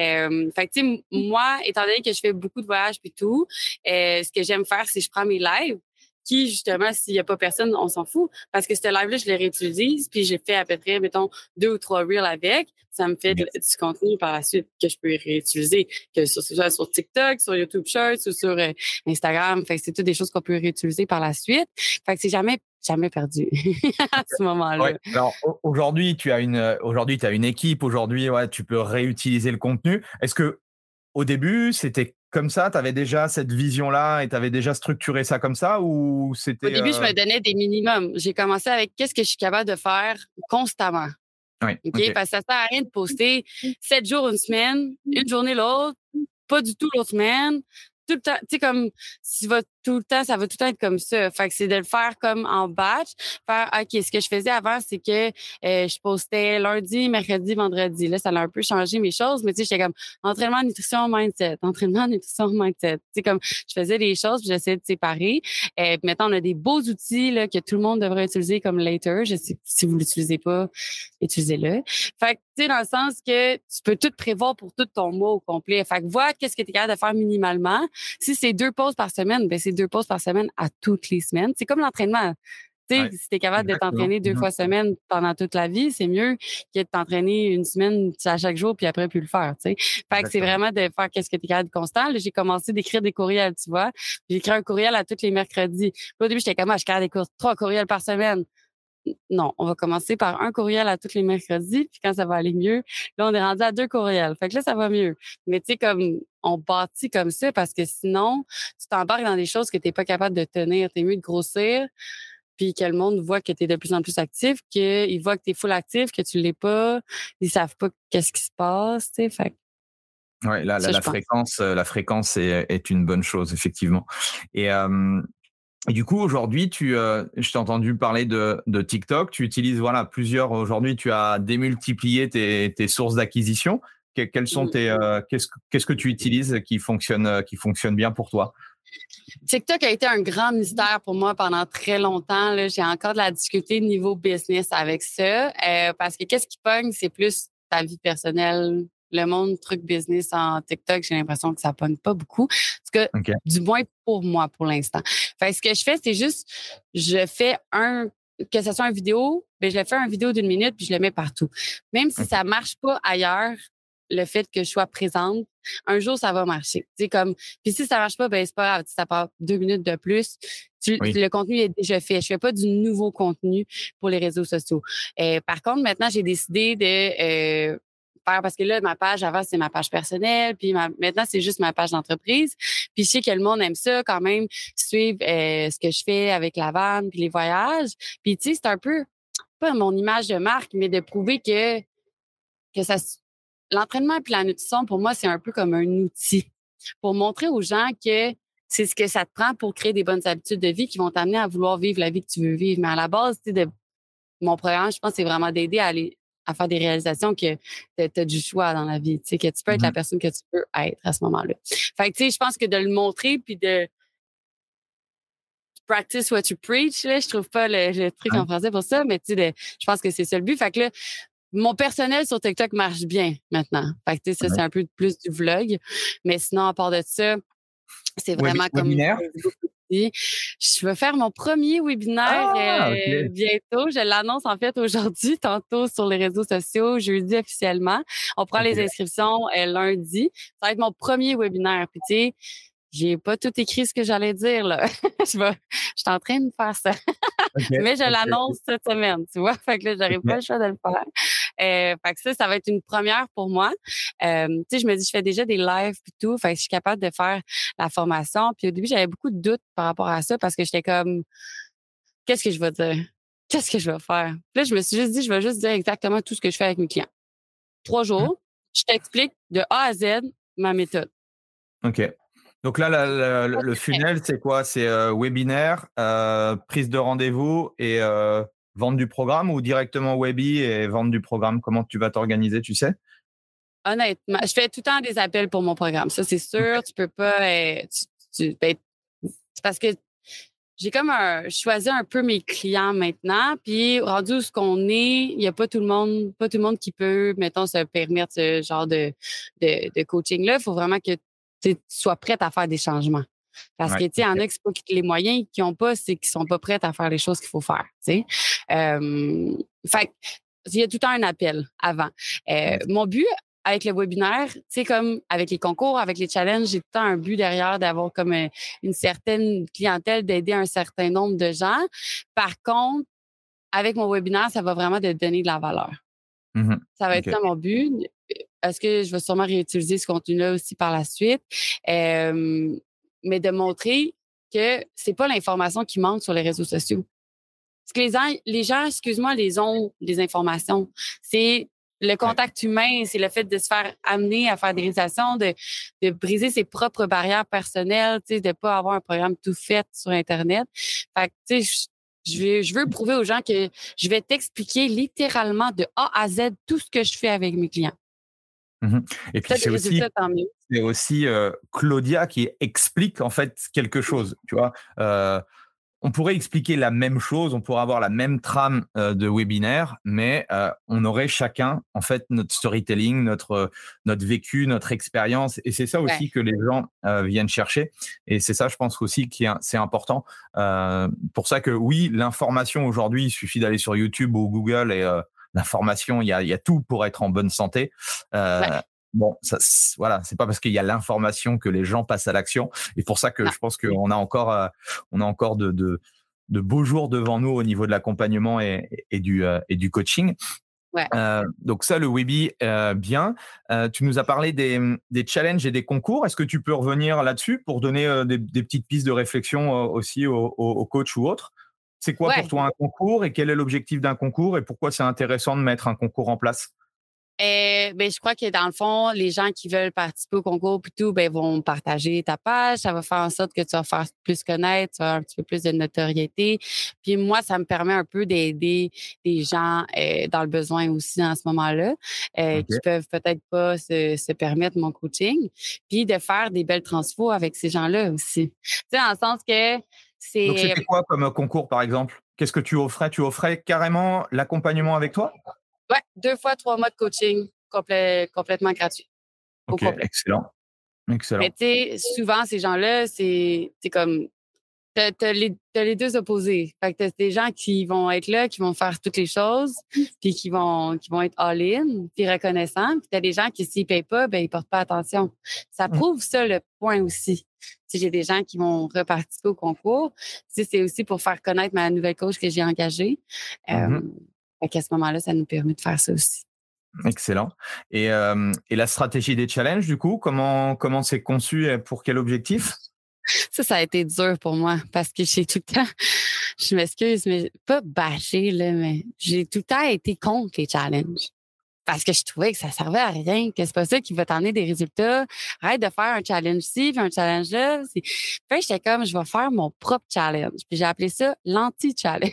Euh, fait que, moi, étant donné que je fais beaucoup de voyages puis tout, euh, ce que j'aime faire, c'est que je prends mes lives qui, justement, s'il n'y a pas personne, on s'en fout. Parce que ce live-là, je le réutilise, puis j'ai fait à peu près, mettons, deux ou trois reels avec. Ça me fait du contenu par la suite que je peux réutiliser, que ce soit sur TikTok, sur YouTube Shorts ou sur euh, Instagram. Fait que c'est toutes des choses qu'on peut réutiliser par la suite. Fait que c'est jamais jamais perdu (laughs) à ce moment-là.
Alors aujourd'hui, tu as une aujourd'hui tu as une équipe, aujourd'hui ouais, tu peux réutiliser le contenu. Est-ce que au début, c'était comme ça Tu avais déjà cette vision-là et tu avais déjà structuré ça comme ça ou c'était.
Au début, je me euh donnais des minimums. J'ai commencé avec qu'est-ce que je suis capable de faire constamment.
Oui,
OK? Parce que ça sert à rien de poster sept jours une semaine, une journée l'autre, pas du tout l'autre semaine. Tout le temps, tu sais, comme, si va tout le temps, ça va tout le temps être comme ça. Fait que c'est de le faire comme en batch. Faire, OK, ce que je faisais avant, c'est que euh, je postais lundi, mercredi, vendredi. Là, ça a un peu changé mes choses, mais tu sais, j'étais comme entraînement, nutrition, mindset. Entraînement, (laughs) nutrition, mindset. Tu sais, comme je faisais des choses, puis j'essayais de séparer. Et maintenant, on a des beaux outils là, que tout le monde devrait utiliser comme Later. Je sais si vous l'utilisez pas, utilisez-le. Fait que, tu sais, dans le sens que tu peux tout prévoir pour tout ton mois au complet. Fait que vois qu'est-ce que tu es capable de faire minimalement. Si c'est deux pauses par semaine, ben c'est deux pauses par semaine à toutes les semaines. C'est comme l'entraînement. Si tu es capable de t'entraîner deux fois semaine pendant toute la vie, c'est mieux que de t'entraîner une semaine à chaque jour puis après plus le faire. Fait que c'est vraiment de faire qu'est-ce que tu es capable de constant. J'ai commencé d'écrire des courriels, tu vois. J'ai écrit un courriel à tous les mercredis. au début, j'étais comme, ah, je des cours, trois courriels par semaine non, on va commencer par un courriel à tous les mercredis, puis quand ça va aller mieux, là, on est rendu à deux courriels. Fait que là, ça va mieux. Mais tu sais, comme on bâtit comme ça parce que sinon, tu t'embarques dans des choses que tu n'es pas capable de tenir. Tu es mieux de grossir, puis que le monde voit que tu es de plus en plus actif, qu'ils voient que tu es full actif, que tu ne l'es pas, ils savent pas qu'est-ce qui se passe, tu sais. Fait
Ouais, la, fréquence, euh, la fréquence est, une bonne chose, effectivement. Et, et du coup, aujourd'hui, tu, euh, je t'ai entendu parler de, de, TikTok. Tu utilises voilà plusieurs. Aujourd'hui, tu as démultiplié tes, tes sources d'acquisition. Quels sont tes mmh. euh, qu'est-ce, qu'est-ce que tu utilises qui fonctionne euh, qui fonctionne bien pour toi?
TikTok a été un grand mystère pour moi pendant très longtemps. J'ai encore de la difficulté niveau business avec ça euh, parce que qu'est-ce qui pogne, c'est plus ta vie personnelle, le monde truc business en TikTok, j'ai l'impression que ça pogne pas beaucoup. Tout cas, du moins pour moi pour l'instant. Fait ce que je fais, c'est juste, je fais un, que ce soit une vidéo, ben je le fais une vidéo d'une minute puis je le mets partout. Même si ça marche pas ailleurs, le fait que je sois présente, un jour ça va marcher. C'est comme, puis si ça marche pas, ben c'est pas grave. Ça part deux minutes de plus. Le contenu est déjà fait. Je fais pas du nouveau contenu pour les réseaux sociaux. Euh, par contre, maintenant j'ai décidé de euh, parce que là, ma page avant, c'est ma page personnelle, puis maintenant, c'est juste ma page d'entreprise. Puis je sais que le monde aime ça quand même, suivre euh, ce que je fais avec la vanne, puis les voyages. Puis tu sais, c'est un peu, pas mon image de marque, mais de prouver que, que ça... L'entraînement et la nutrition, pour moi, c'est un peu comme un outil pour montrer aux gens que c'est ce que ça te prend pour créer des bonnes habitudes de vie qui vont t'amener à vouloir vivre la vie que tu veux vivre. Mais à la base, tu sais, de mon programme, je pense, c'est vraiment d'aider à aller à faire des réalisations que tu as du choix dans la vie, que tu peux être la mmh personne que tu peux être à ce moment-là. Fait que, tu sais, je pense que de le montrer puis de practice what you preach, là, je trouve pas le, truc en français pour ça, mais tu sais, je pense que c'est ça le but. Fait que là, mon personnel sur TikTok marche bien maintenant. Fait que, tu sais, ça, c'est un peu plus du vlog. Mais sinon, à part de ça, c'est vraiment comme je vais faire mon premier webinaire ah, euh, bientôt. Je l'annonce en fait aujourd'hui, (laughs) tantôt sur les réseaux sociaux, jeudi officiellement. On prend les inscriptions euh, lundi. Ça va être mon premier webinaire. Puis tu sais, j'ai pas tout écrit ce que j'allais dire là. (laughs) je, vais, je suis en train de faire ça. Mais je l'annonce cette semaine, tu vois? Fait que là, j'arrive pas le choix de le faire. Euh, fait que ça, ça va être une première pour moi. Euh, tu sais, je me dis, je fais déjà des lives et tout. Fait que je suis capable de faire la formation. Puis au début, j'avais beaucoup de doutes par rapport à ça parce que j'étais comme, qu'est-ce que je vais dire? Qu'est-ce que je vais faire? Puis là, je me suis juste dit, je vais juste dire exactement tout ce que je fais avec mes clients. Trois mmh. jours, je t'explique de A à Z ma méthode.
OK. Donc là, le funnel, c'est quoi? C'est euh, webinaire, euh, prise de rendez-vous et euh, Vendre du programme ou directement Webby et vendre du programme? Comment tu vas t'organiser, tu sais?
Honnêtement, je fais tout le temps des appels pour mon programme. Ça, c'est sûr. Tu peux pas. Euh, ben, c'est parce que j'ai comme un, choisi un peu mes clients maintenant. Puis rendu où ce qu'on est, il n'y a pas tout le monde, pas tout le monde qui peut, mettons, se permettre ce genre de, de, coaching-là. Il faut vraiment que tu sois prête à faire des changements. Parce que, tu sais, il y en a qui les moyens qu'ils n'ont pas, c'est qu'ils ne sont pas prêts à faire les choses qu'il faut faire, tu sais. Euh, fait il y a tout le temps un appel avant. Euh, mon but avec le webinaire, tu sais, comme avec les concours, avec les challenges, j'ai tout le temps un but derrière d'avoir comme euh, une certaine clientèle, d'aider un certain nombre de gens. Par contre, avec mon webinaire, ça va vraiment te donner de la valeur. Mmh ça va être ça mon but. Est-ce que je vais sûrement réutiliser ce contenu-là aussi par la suite? mais de montrer que c'est pas l'information qui manque sur les réseaux sociaux. Parce que les gens, les gens excuse-moi, les ont des informations. C'est le contact humain, c'est le fait de se faire amener à faire des réalisations, de, de briser ses propres barrières personnelles, tu sais, de pas avoir un programme tout fait sur Internet. Fait que, tu sais, je veux, je veux prouver aux gens que je vais t'expliquer littéralement de A à Z tout ce que je fais avec mes clients.
Mmh Et puis c'est aussi, c'est aussi euh, Claudia qui explique en fait quelque chose. Tu vois, euh, on pourrait expliquer la même chose, on pourrait avoir la même trame euh, de webinaire, mais on aurait chacun en fait notre storytelling, notre notre vécu, notre expérience, et c'est ça aussi que les gens viennent chercher. Et c'est ça, je pense aussi qui c'est important. pour ça que oui, l'information aujourd'hui, il suffit d'aller sur YouTube ou Google et l'information, il y a, tout pour être en bonne santé. Euh, bon, ça, voilà, c'est pas parce qu'il y a l'information que les gens passent à l'action. Et pour ça que je pense qu'on a encore, euh, on a encore de, de, beaux jours devant nous au niveau de l'accompagnement et, du, euh, et du coaching. donc ça, le Webi, bien. tu nous as parlé des, challenges et des concours. Est-ce que tu peux revenir là-dessus pour donner des, petites pistes de réflexion aussi aux, aux coachs ou autres c'est quoi pour toi un concours et quel est l'objectif d'un concours et pourquoi c'est intéressant de mettre un concours en place?
Eh, ben, je crois que dans le fond, les gens qui veulent participer au concours plutôt ben, vont partager ta page. Ça va faire en sorte que tu vas faire plus connaître, tu vas avoir un petit peu plus de notoriété. Puis moi, ça me permet un peu d'aider des gens euh, dans le besoin aussi en ce moment-là, euh, qui peuvent peut-être pas se, se, permettre mon coaching. Puis de faire des belles transfos avec ces gens-là aussi. Tu sais, dans le sens que
donc, c'était quoi comme concours, par exemple? Qu'est-ce que tu offrais? Tu offrais carrément l'accompagnement avec toi?
Ouais, deux fois trois mois de coaching complètement gratuit.
Ok, excellent. Excellent.
Mais tu sais, souvent, ces gens-là, c'est comme T'as les, les, deux opposés. Fait que t'as des gens qui vont être là, qui vont faire toutes les choses, puis qui vont, qui vont être all-in, puis reconnaissants. Puis t'as des gens qui, s'ils payent pas, ben, ils portent pas attention. Ça prouve ça, le point aussi. Si j'ai des gens qui vont reparticiper au concours, c'est aussi pour faire connaître ma nouvelle coach que j'ai engagée. Mm à ce moment-là, ça nous permet de faire ça aussi.
Excellent. Et, euh, et la stratégie des challenges, du coup, comment comment c'est conçu et pour quel objectif?
Ça, ça a été dur pour moi parce que j'ai tout le temps, (laughs) je m'excuse, mais pas bâché, là, mais j'ai tout le temps été contre les challenges. Parce que je trouvais que ça servait à rien, que c'est pas ça qui va t'emmener des résultats. Arrête de faire un challenge-ci, puis un challenge-là. Puis j'étais comme, je vais faire mon propre challenge. Puis j'ai appelé ça l'anti-challenge.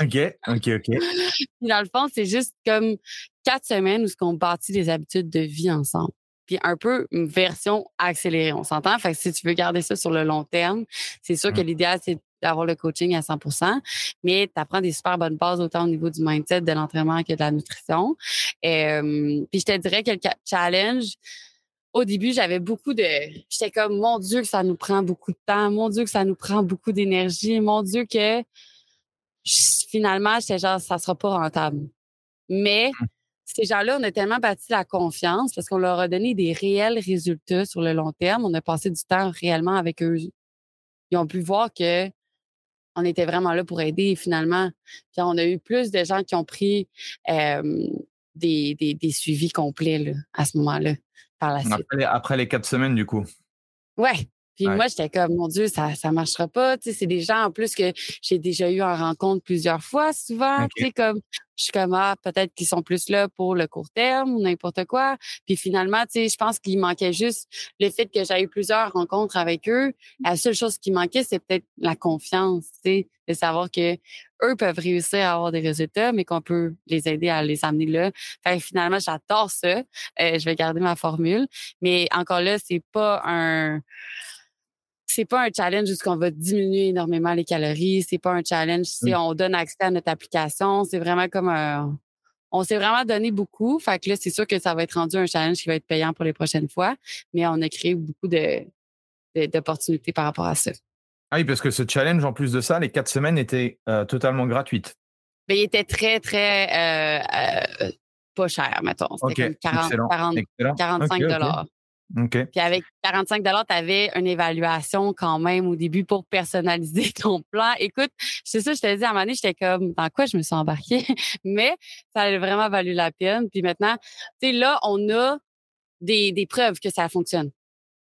OK, OK, OK. (laughs)
Puis dans le fond, c'est juste comme quatre semaines où qu'on bâtit des habitudes de vie ensemble puis un peu une version accélérée. On s'entend? Fait que si tu veux garder ça sur le long terme, c'est sûr que mmh. l'idéal, c'est d'avoir le coaching à 100% mais tu apprends des super bonnes bases autant au niveau du mindset, de l'entraînement que de la nutrition. puis je te dirais que le challenge, au début, j'avais beaucoup de... J'étais comme, mon Dieu, que ça nous prend beaucoup de temps. Mon Dieu, que ça nous prend beaucoup d'énergie. Mon Dieu, que finalement, j'étais genre, ça sera pas rentable. Mais mmh ces gens-là, on a tellement bâti la confiance parce qu'on leur a donné des réels résultats sur le long terme. On a passé du temps réellement avec eux. Ils ont pu voir que on était vraiment là pour aider finalement. Puis on a eu plus de gens qui ont pris des, des, suivis complets à ce moment-là, par la suite.
Après, les quatre semaines, du coup.
Ouais. Puis moi, j'étais comme, mon Dieu, ça ne marchera pas. c'est des gens en plus que j'ai déjà eu en rencontre plusieurs fois, souvent. Tu sais, comme, je suis comme, ah, peut-être qu'ils sont plus là pour le court terme ou n'importe quoi. Puis finalement, tu sais, je pense qu'il manquait juste le fait que j'ai eu plusieurs rencontres avec eux. La seule chose qui manquait, c'est peut-être la confiance, tu sais, de savoir que eux peuvent réussir à avoir des résultats, mais qu'on peut les aider à les amener là. Fait finalement, j'adore ça. Euh, je vais garder ma formule. Mais encore là, c'est pas un c'est pas un challenge où on va diminuer énormément les calories. C'est pas un challenge si on donne accès à notre application. C'est vraiment comme un, on s'est vraiment donné beaucoup. Fait que là, c'est sûr que ça va être rendu un challenge qui va être payant pour les prochaines fois. Mais on a créé beaucoup de, d'opportunités par rapport à ça.
Ah oui, parce que ce challenge, en plus de ça, les quatre semaines étaient euh, totalement gratuites.
Mais ben, il était très, très euh, euh, pas cher, mettons. C'était comme 40, 45 dollars. Puis avec 45 tu avais une évaluation quand même au début pour personnaliser (laughs) ton plan. Écoute, c'est ça, je te dis, à un moment donné, j'étais comme, dans quoi je me suis embarquée? (laughs) Mais ça a vraiment valu la peine. Puis maintenant, tu sais, là, on a des, des preuves que ça fonctionne.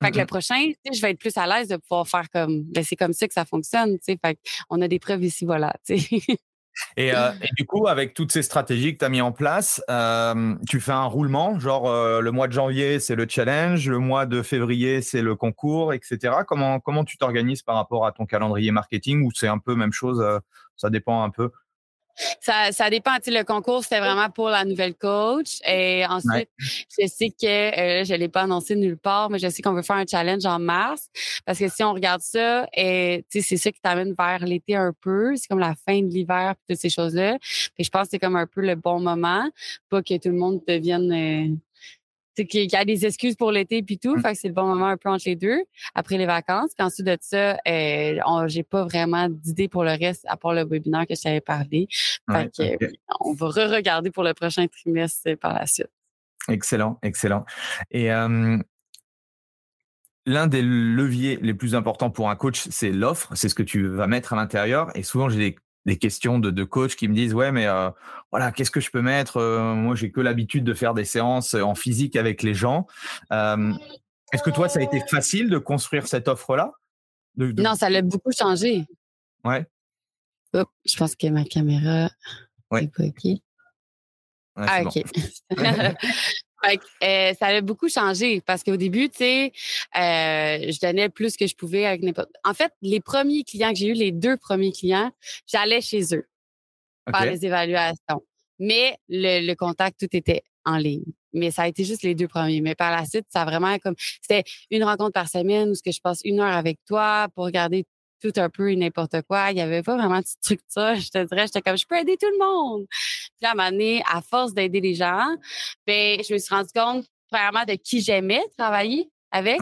Fait que le prochain, je vais être plus à l'aise de pouvoir faire comme, ben c'est comme ça que ça fonctionne, tu sais. Fait on a des preuves ici, voilà, tu sais. (laughs)
Euh, et, du coup, avec toutes ces stratégies que tu as mis en place, euh, tu fais un roulement, genre euh, le mois de janvier, c'est le challenge, le mois de février, c'est le concours, etc. Comment, comment tu t'organises par rapport à ton calendrier marketing ou c'est un peu même chose, ça dépend un peu?
Ça, ça dépend. le concours, c'était vraiment pour la nouvelle coach. Et ensuite, je sais que euh, je ne l'ai pas annoncé nulle part, mais je sais qu'on veut faire un challenge en mars. Parce que si on regarde ça, et, c'est ça qui t'amène vers l'été un peu. C'est comme la fin de l'hiver toutes ces choses-là. je pense que c'est comme un peu le bon moment. Pas que tout le monde devienne euh, c'est qu'il y a des excuses pour l'été puis tout. Mmh. Fait que c'est le bon moment un peu entre les deux, après les vacances. Puis ensuite de ça, euh, j'ai pas vraiment d'idée pour le reste, à part le webinaire que je t'avais parlé. Fait que, on va re-regarder pour le prochain trimestre par la suite.
Excellent, excellent. Et l'un des leviers les plus importants pour un coach, c'est l'offre. C'est ce que tu vas mettre à l'intérieur. Et souvent, j'ai des des questions de, de coach qui me disent ouais mais euh, voilà qu'est-ce que je peux mettre euh, moi j'ai que l'habitude de faire des séances en physique avec les gens. Euh, est-ce que toi ça a été facile de construire cette offre là
non ça l'a beaucoup changé.
Ouais.
Je pense que ma caméra
ouais.
pas ok. Ah ok (laughs) (laughs) Euh, ça a beaucoup changé parce qu'au début, tu sais, euh, je donnais plus que je pouvais avec n'importe. En fait, les premiers clients que j'ai eu, les deux premiers clients, j'allais chez eux faire les évaluations. Mais le, contact, tout était en ligne. Mais ça a été juste les deux premiers. Mais par la suite, ça a vraiment comme c'était une rencontre par semaine où ce que je passe une heure avec toi pour regarder tout un peu et n'importe quoi. Il n'y avait pas vraiment de structure. (laughs) Je te dirais, j'étais comme, je peux aider tout le monde. Puis à un moment donné, à force d'aider les gens, ben, je me suis rendu compte vraiment de qui j'aimais travailler avec.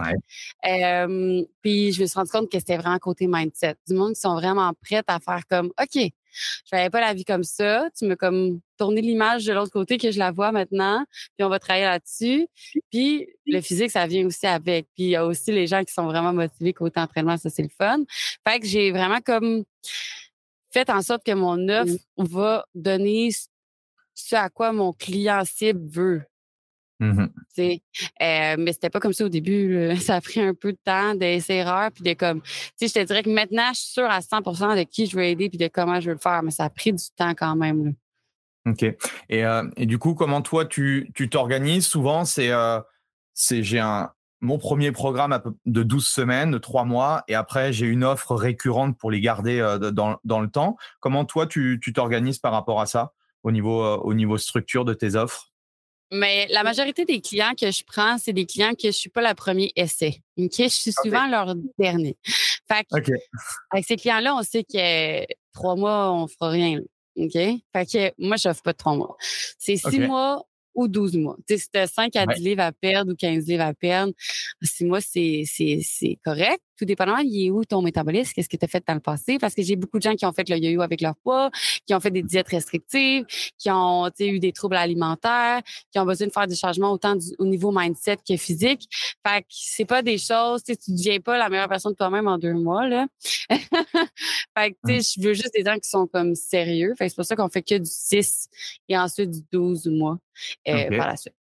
puis je me suis rendu compte que c'était vraiment côté mindset. Du monde qui sont vraiment prêts à faire comme OK, je n'avais pas la vie comme ça. Tu me comme tourné l'image de l'autre côté que je la vois maintenant. Puis on va travailler là-dessus. Puis le physique, ça vient aussi avec. Puis il y a aussi les gens qui sont vraiment motivés côté entraînement, ça c'est le fun. Fait que j'ai vraiment comme fait en sorte que mon offre va donner ce à quoi mon client cible veut.
Mmh
euh, mais c'était pas comme ça au début. (laughs) Ça a pris un peu de temps, des erreurs, puis de comme, tu sais, je te dirais que maintenant, je suis sûre à 100 de qui je veux aider puis de comment je veux le faire, mais ça a pris du temps quand même.
OK. Et, euh, et, du coup, comment toi, tu t'organises souvent? C'est, euh, j'ai un, mon premier programme de 12 semaines, de 3 mois, et après, j'ai une offre récurrente pour les garder dans, dans, le temps. Comment toi, tu t'organises par rapport à ça au niveau, au niveau structure de tes offres?
Mais la majorité des clients que je prends, c'est des clients que je suis pas la premier essai. OK? Je suis souvent leur dernier. Fait que, avec ces clients-là, on sait que trois mois, on fera rien. OK? Fait que moi, je n'offre pas de trois mois. C'est six mois ou 12 mois. Tu sais, si tu as 5 à 10 livres à perdre ou 15 livres à perdre, 6 mois, c'est correct tout dépendamment, il est où ton métabolisme, qu'est-ce que tu as fait dans le passé, parce que j'ai beaucoup de gens qui ont fait le yo-yo avec leur poids, qui ont fait des diètes restrictives, qui ont eu des troubles alimentaires, qui ont besoin de faire des changements autant au niveau mindset que physique. Fait que c'est pas des choses, tu ne deviens pas la meilleure personne de toi-même en deux mois, là. (laughs) fait que, tu sais, je veux juste des gens qui sont comme sérieux. Fait que c'est pour ça qu'on fait que du 6 et ensuite du 12 mois euh, par la suite.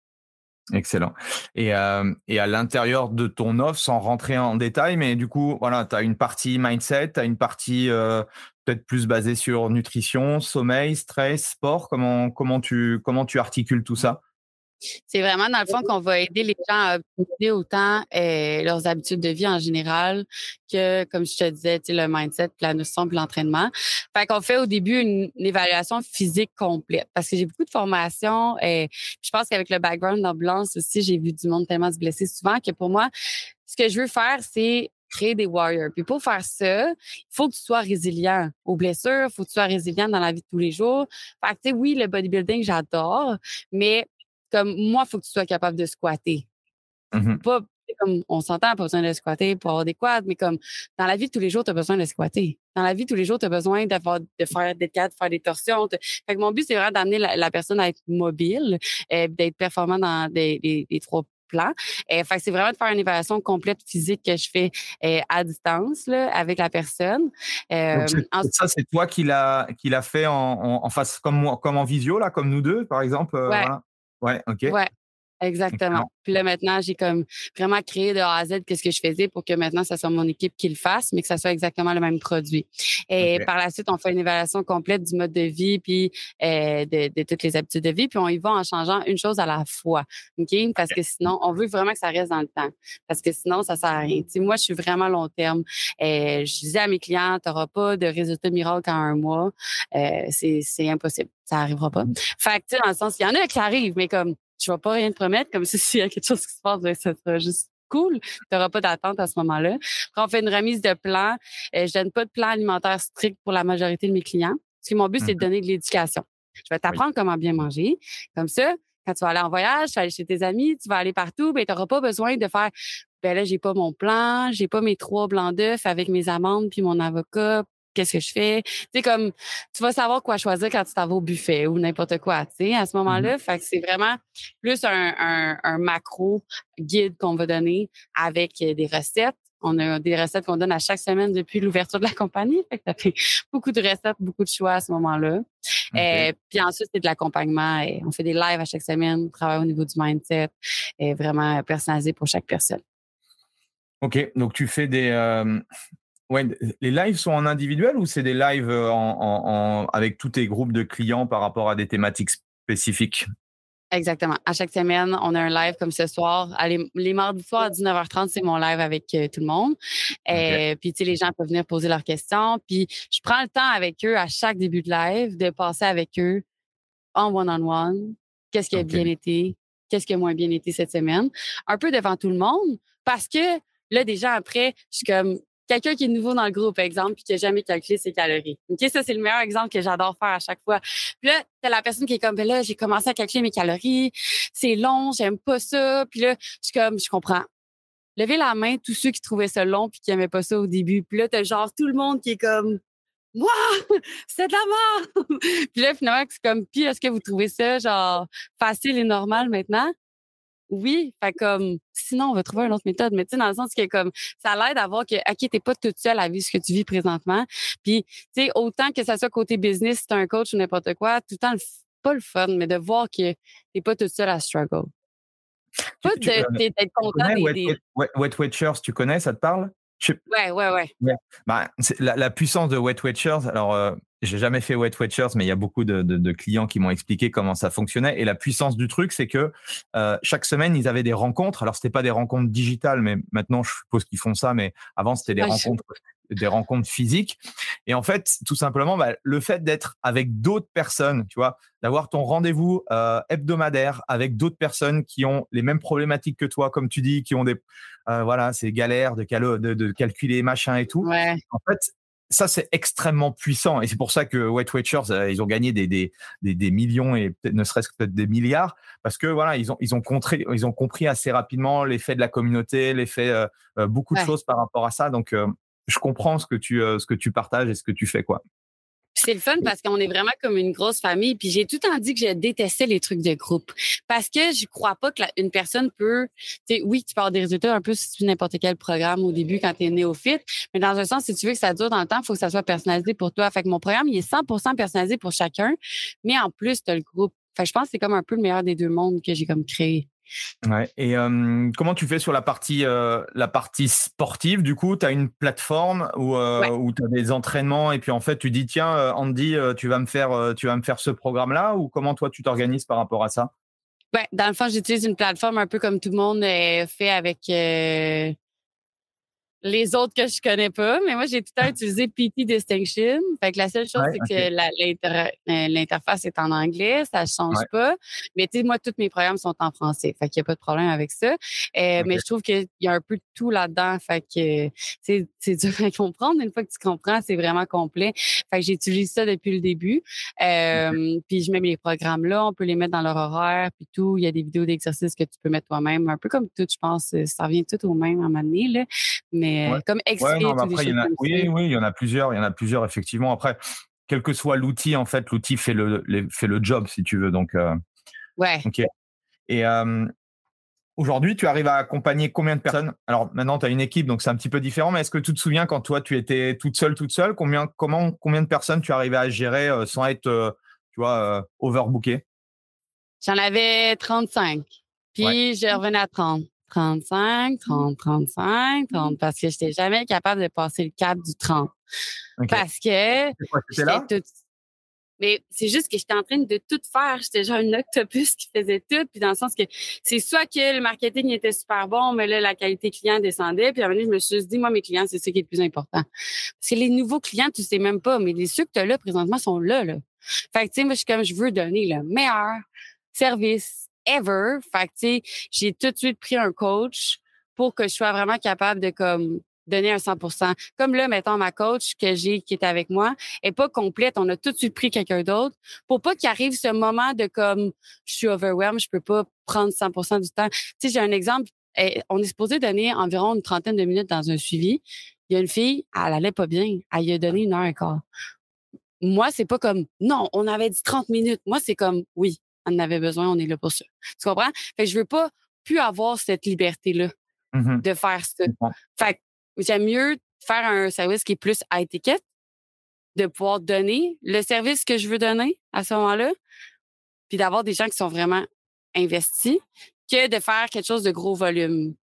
Excellent. Et, euh, et à l'intérieur de ton offre, sans rentrer en détail, mais du coup, voilà, tu as une partie mindset, tu as une partie euh, peut-être plus basée sur nutrition, sommeil, stress, sport. Comment, comment, tu, comment tu articules tout ça?
C'est vraiment dans le fond qu'on va aider les gens à optimiser autant euh, leurs habitudes de vie en général que, comme je te disais, le mindset, la notion l'entraînement. Fait qu'on fait au début une, évaluation physique complète parce que j'ai beaucoup de formations et je pense qu'avec le background d'ambulance aussi, j'ai vu du monde tellement se blesser souvent que pour moi, ce que je veux faire, c'est créer des warriors. Puis pour faire ça, il faut que tu sois résilient aux blessures, il faut que tu sois résilient dans la vie de tous les jours. Fait que, oui, le bodybuilding, j'adore, mais comme moi, il faut que tu sois capable de squatter. Mmh pas comme on s'entend, pas besoin de squatter pour avoir des quads, mais comme dans la vie de tous les jours, tu as besoin de squatter. Dans la vie de tous les jours, tu as besoin d'avoir de faire des quads, de faire des torsions. Fait que mon but, c'est vraiment d'amener la, personne à être mobile, et d'être performant dans des, trois plans. Et fait c'est vraiment de faire une évaluation complète physique que je fais à distance là, avec la personne.
ça, c'est toi qui l'a qui l'a fait en, en, face comme comme en visio là, comme nous deux, par exemple. Euh, voilà. Ouais, OK.
Exactement. Puis là, maintenant, j'ai comme vraiment créé de A à Z qu'est-ce que je faisais pour que maintenant, ça soit mon équipe qui le fasse, mais que ça soit exactement le même produit. Et par la suite, on fait une évaluation complète du mode de vie, puis euh, de, de, toutes les habitudes de vie, puis on y va en changeant une chose à la fois. OK? Parce que sinon, on veut vraiment que ça reste dans le temps. Parce que sinon, ça sert à rien. sais, moi, je suis vraiment long terme. Euh, je disais à mes clients, tu n'auras pas de résultat miracle en un mois. Euh, c'est impossible. Ça n'arrivera pas. Mmh. Fait que, dans le sens, il y en a qui arrivent, mais comme je ne vais pas rien te promettre, comme (laughs) si s'il y a quelque chose qui se passe, ben, ça sera juste cool. Tu n'auras pas d'attente à ce moment-là. Quand on fait une remise de plan, euh, je donne pas de plan alimentaire strict pour la majorité de mes clients. Parce que mon but, c'est de mmh donner de l'éducation. Je vais t'apprendre comment bien manger. Comme ça, quand tu vas aller en voyage, tu vas aller chez tes amis, tu vas aller partout, ben, tu n'auras pas besoin de faire ben là, j'ai pas mon plan, j'ai pas mes trois blancs d'œufs avec mes amandes puis mon avocat qu'est-ce que je fais? Tu sais, comme, tu vas savoir quoi choisir quand tu t'en vas au buffet ou n'importe quoi, tu sais, à ce moment-là. Mm-hmm. Fait que c'est vraiment plus un, un, macro guide qu'on va donner avec des recettes. On a des recettes qu'on donne à chaque semaine depuis l'ouverture de la compagnie. Fait que ça fait beaucoup de recettes, beaucoup de choix à ce moment-là. Et puis ensuite, c'est de l'accompagnement. On fait des lives à chaque semaine, on travaille au niveau du mindset, et vraiment personnalisé pour chaque personne.
OK. Donc, tu fais des, euh, Ouais, les lives sont en individuel ou c'est des lives euh, en, avec tous tes groupes de clients par rapport à des thématiques spécifiques?
Exactement. À chaque semaine, on a un live comme ce soir. les mardis soirs à 19h30, c'est mon live avec euh, tout le monde. Et puis, tu sais, les gens peuvent venir poser leurs questions. Puis, je prends le temps avec eux à chaque début de live de passer avec eux en one-on-one. Qu'est-ce qui a bien été? Qu'est-ce qui a moins bien été cette semaine? Un peu devant tout le monde parce que là, déjà après, je suis comme, quelqu'un qui est nouveau dans le groupe, par exemple, puis qui n'a jamais calculé ses calories. OK, ça, c'est le meilleur exemple que j'adore faire à chaque fois. Puis là, t'as la personne qui est comme, ben là, j'ai commencé à calculer mes calories, c'est long, j'aime pas ça. Puis là, je suis comme, je comprends. Levez la main, tous ceux qui trouvaient ça long puis qui n'aimaient pas ça au début. Puis là, t'as genre tout le monde qui est comme, moi, (laughs) c'est de la mort. (laughs) puis là, finalement, c'est comme, puis est-ce que vous trouvez ça, genre, facile et normal maintenant? Oui, fait comme sinon on va trouver une autre méthode, mais tu sais dans le sens que comme ça l'aide à voir que OK, t'es pas toute seule à vivre ce que tu vis présentement. Puis tu sais autant que ça soit côté business, si t'es un coach ou n'importe quoi, tout le temps pas le fun, mais de voir que t'es pas toute seule à struggle. Pas d'être content
des, Wet, Wet Witchers, tu connais, ça te parle?
Ouais, ouais, ouais.
Bah, la, la, puissance de Wet Watchers, alors euh, j'ai jamais fait Wet Watchers, mais il y a beaucoup de, de, de clients qui m'ont expliqué comment ça fonctionnait. Et la puissance du truc, c'est que euh, chaque semaine, ils avaient des rencontres. Alors, c'était pas des rencontres digitales, mais maintenant, je suppose qu'ils font ça. Mais avant, c'était des rencontres des rencontres physiques. Et en fait, tout simplement, bah, le fait d'être avec d'autres personnes, tu vois, d'avoir ton rendez-vous euh, hebdomadaire avec d'autres personnes qui ont les mêmes problématiques que toi, comme tu dis, qui ont des, euh, voilà, ces galères de, de, de, calculer machin et tout. En fait, ça, c'est extrêmement puissant. Et c'est pour ça que Wet Watchers, euh, ils ont gagné des, des, des, des millions et peut-être ne serait-ce que peut-être des milliards parce que voilà, ils ont, ils ont, compris, ils ont compris assez rapidement l'effet de la communauté, l'effet, euh, euh beaucoup de choses par rapport à ça. Donc, je comprends ce que tu, ce que tu partages et ce que tu fais, quoi.
C'est le fun parce qu'on est vraiment comme une grosse famille. Puis j'ai tout le temps dit que je détestais les trucs de groupe. Parce que je crois pas qu'une personne peut. Oui, tu peux avoir des résultats un peu si tu n'importe quel programme au début quand tu es néophyte. Mais dans un sens, si tu veux que ça dure dans le temps, il faut que ça soit personnalisé pour toi. Fait que mon programme, il est 100% personnalisé pour chacun. Mais en plus, tu as le groupe. Fait que je pense que c'est comme un peu le meilleur des deux mondes que j'ai comme créé.
Ouais. Et comment tu fais sur la partie, la partie sportive Du coup, tu as une plateforme où, où tu as des entraînements et puis en fait, tu dis tiens, Andy, tu vas me faire, tu vas me faire ce programme-là ou comment toi tu t'organises par rapport à ça?
Ouais, dans le fond, j'utilise une plateforme un peu comme tout le monde fait avec les autres que je connais pas, mais moi, j'ai tout le temps utilisé PT Distinction. Fait que la seule chose, c'est que l'interface est en anglais, ça change pas. Mais tu sais, moi, tous mes programmes sont en français. Fait qu'il n'y a pas de problème avec ça. Euh, mais je trouve qu'il y a un peu de tout là-dedans. Fait que c'est dur à comprendre. Une fois que tu comprends, c'est vraiment complet. Fait que j'utilise ça depuis le début. Euh, puis je mets mes programmes là, on peut les mettre dans leur horaire, puis tout. Il y a des vidéos d'exercices que tu peux mettre toi-même. Un peu comme tout, je pense. Ça revient tout au même à un moment donné, là. Mais comme
oui, oui, il y en a plusieurs, il y en a plusieurs effectivement. Après, quel que soit l'outil, en fait, l'outil fait le, fait le job, si tu veux. Donc, euh,
ouais.
Et aujourd'hui, tu arrives à accompagner combien de personnes? Alors maintenant, tu as une équipe, donc c'est un petit peu différent. Mais est-ce que tu te souviens quand toi, tu étais toute seule, toute seule, combien, comment, combien de personnes tu arrivais à gérer euh, sans être, euh, tu vois, overbooké
J'en avais 35. Puis je revenais à 30. 35, 30, 35, 30, parce que je n'étais jamais capable de passer le cap du 30. Parce que
j'étais
Mais c'est juste que j'étais en train de tout faire. J'étais genre une octopus qui faisait tout. Puis dans le sens que c'est soit que le marketing était super bon, mais là, la qualité client descendait. Puis à un moment donné, je me suis dit, moi, mes clients, c'est ce qui est le plus important. Parce que les nouveaux clients, tu sais même pas, mais les ceux que tu as là présentement sont là. là. Fait que, tu sais, moi, je suis comme, je veux donner le meilleur service ever. Fait tu sais, j'ai tout de suite pris un coach pour que je sois vraiment capable de, comme, donner un 100% Comme là, mettons, ma coach que j'ai, qui est avec moi, est pas complète. On a tout de suite pris quelqu'un d'autre pour pas qu'il arrive ce moment de comme, je suis overwhelmed, je peux pas prendre 100% du temps. Tu sais, j'ai un exemple. Eh, on est supposé donner environ une trentaine de minutes dans un suivi. Il y a une fille, elle allait pas bien. Elle a donné une heure et quart. Moi, c'est pas comme, non, on avait dit 30 minutes. Moi, c'est comme, oui, on avait besoin, on est là pour ça. Tu comprends? Fait que je veux pas plus avoir cette liberté-là
mmh
de faire ça. Fait que j'aime mieux faire un service qui est plus à étiquette, de pouvoir donner le service que je veux donner à ce moment-là, puis d'avoir des gens qui sont vraiment investis, que de faire quelque chose de gros volume.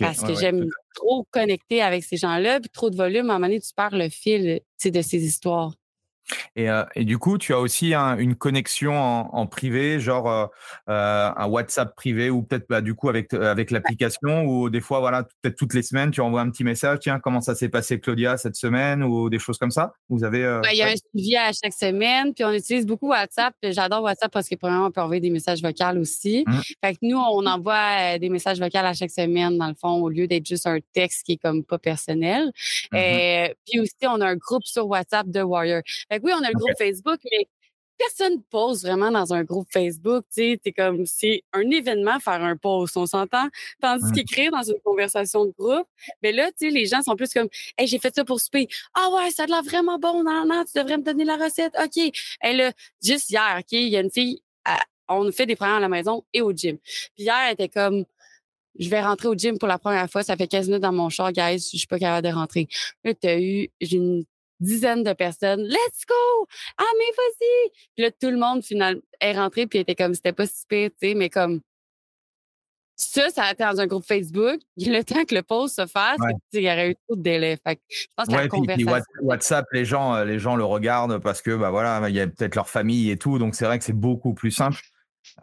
Parce que j'aime trop connecter avec ces gens-là, puis trop de volume, à un moment donné, tu perds le fil de ces histoires.
Et, euh, et, du coup, tu as aussi une connexion en, privé, genre euh, euh, un WhatsApp privé ou peut-être bah, du coup avec, avec l'application ou des fois, voilà, peut-être toutes les semaines, tu envoies un petit message, tiens, comment ça s'est passé Claudia cette semaine ou des choses comme ça? Vous avez
Il y a un suivi à chaque semaine, puis on utilise beaucoup WhatsApp. J'adore WhatsApp parce que premièrement, on peut envoyer des messages vocaux aussi. Mmh. Fait que nous, on envoie des messages vocaux à chaque semaine, dans le fond, au lieu d'être juste un texte qui est comme pas personnel. Mmh puis aussi, on a un groupe sur WhatsApp de Warrior oui, on a le groupe Facebook, mais personne ne pose vraiment dans un groupe Facebook. Tu sais, comme, c'est un événement faire un post, on s'entend? Tandis qu'écrire dans une conversation de groupe, mais ben là, tu sais, les gens sont plus comme, hey, j'ai fait ça pour souper. Ah ouais, ça a l'air vraiment bon. Non, non, tu devrais me donner la recette. OK. Elle, là, juste hier, OK, il y a une fille, on fait des programmes à la maison et au gym. Puis hier, elle était comme, je vais rentrer au gym pour la première fois. Ça fait 15 minutes dans mon char, guys. Je suis pas capable de rentrer. Là, tu as eu, une dizaines de personnes. Let's go! Ah, mais vas-y! Puis là, tout le monde, finalement, est rentré, puis était comme, c'était pas si pire, tu sais, mais comme, ça, ça a été dans un groupe Facebook. (laughs) Le temps que le post se fasse, il y aurait eu trop de délai. Fait je pense que la conversation...
WhatsApp, les gens, euh, les gens le regardent parce que, bah voilà, il y a peut-être leur famille et tout. Donc, c'est vrai que c'est beaucoup plus simple.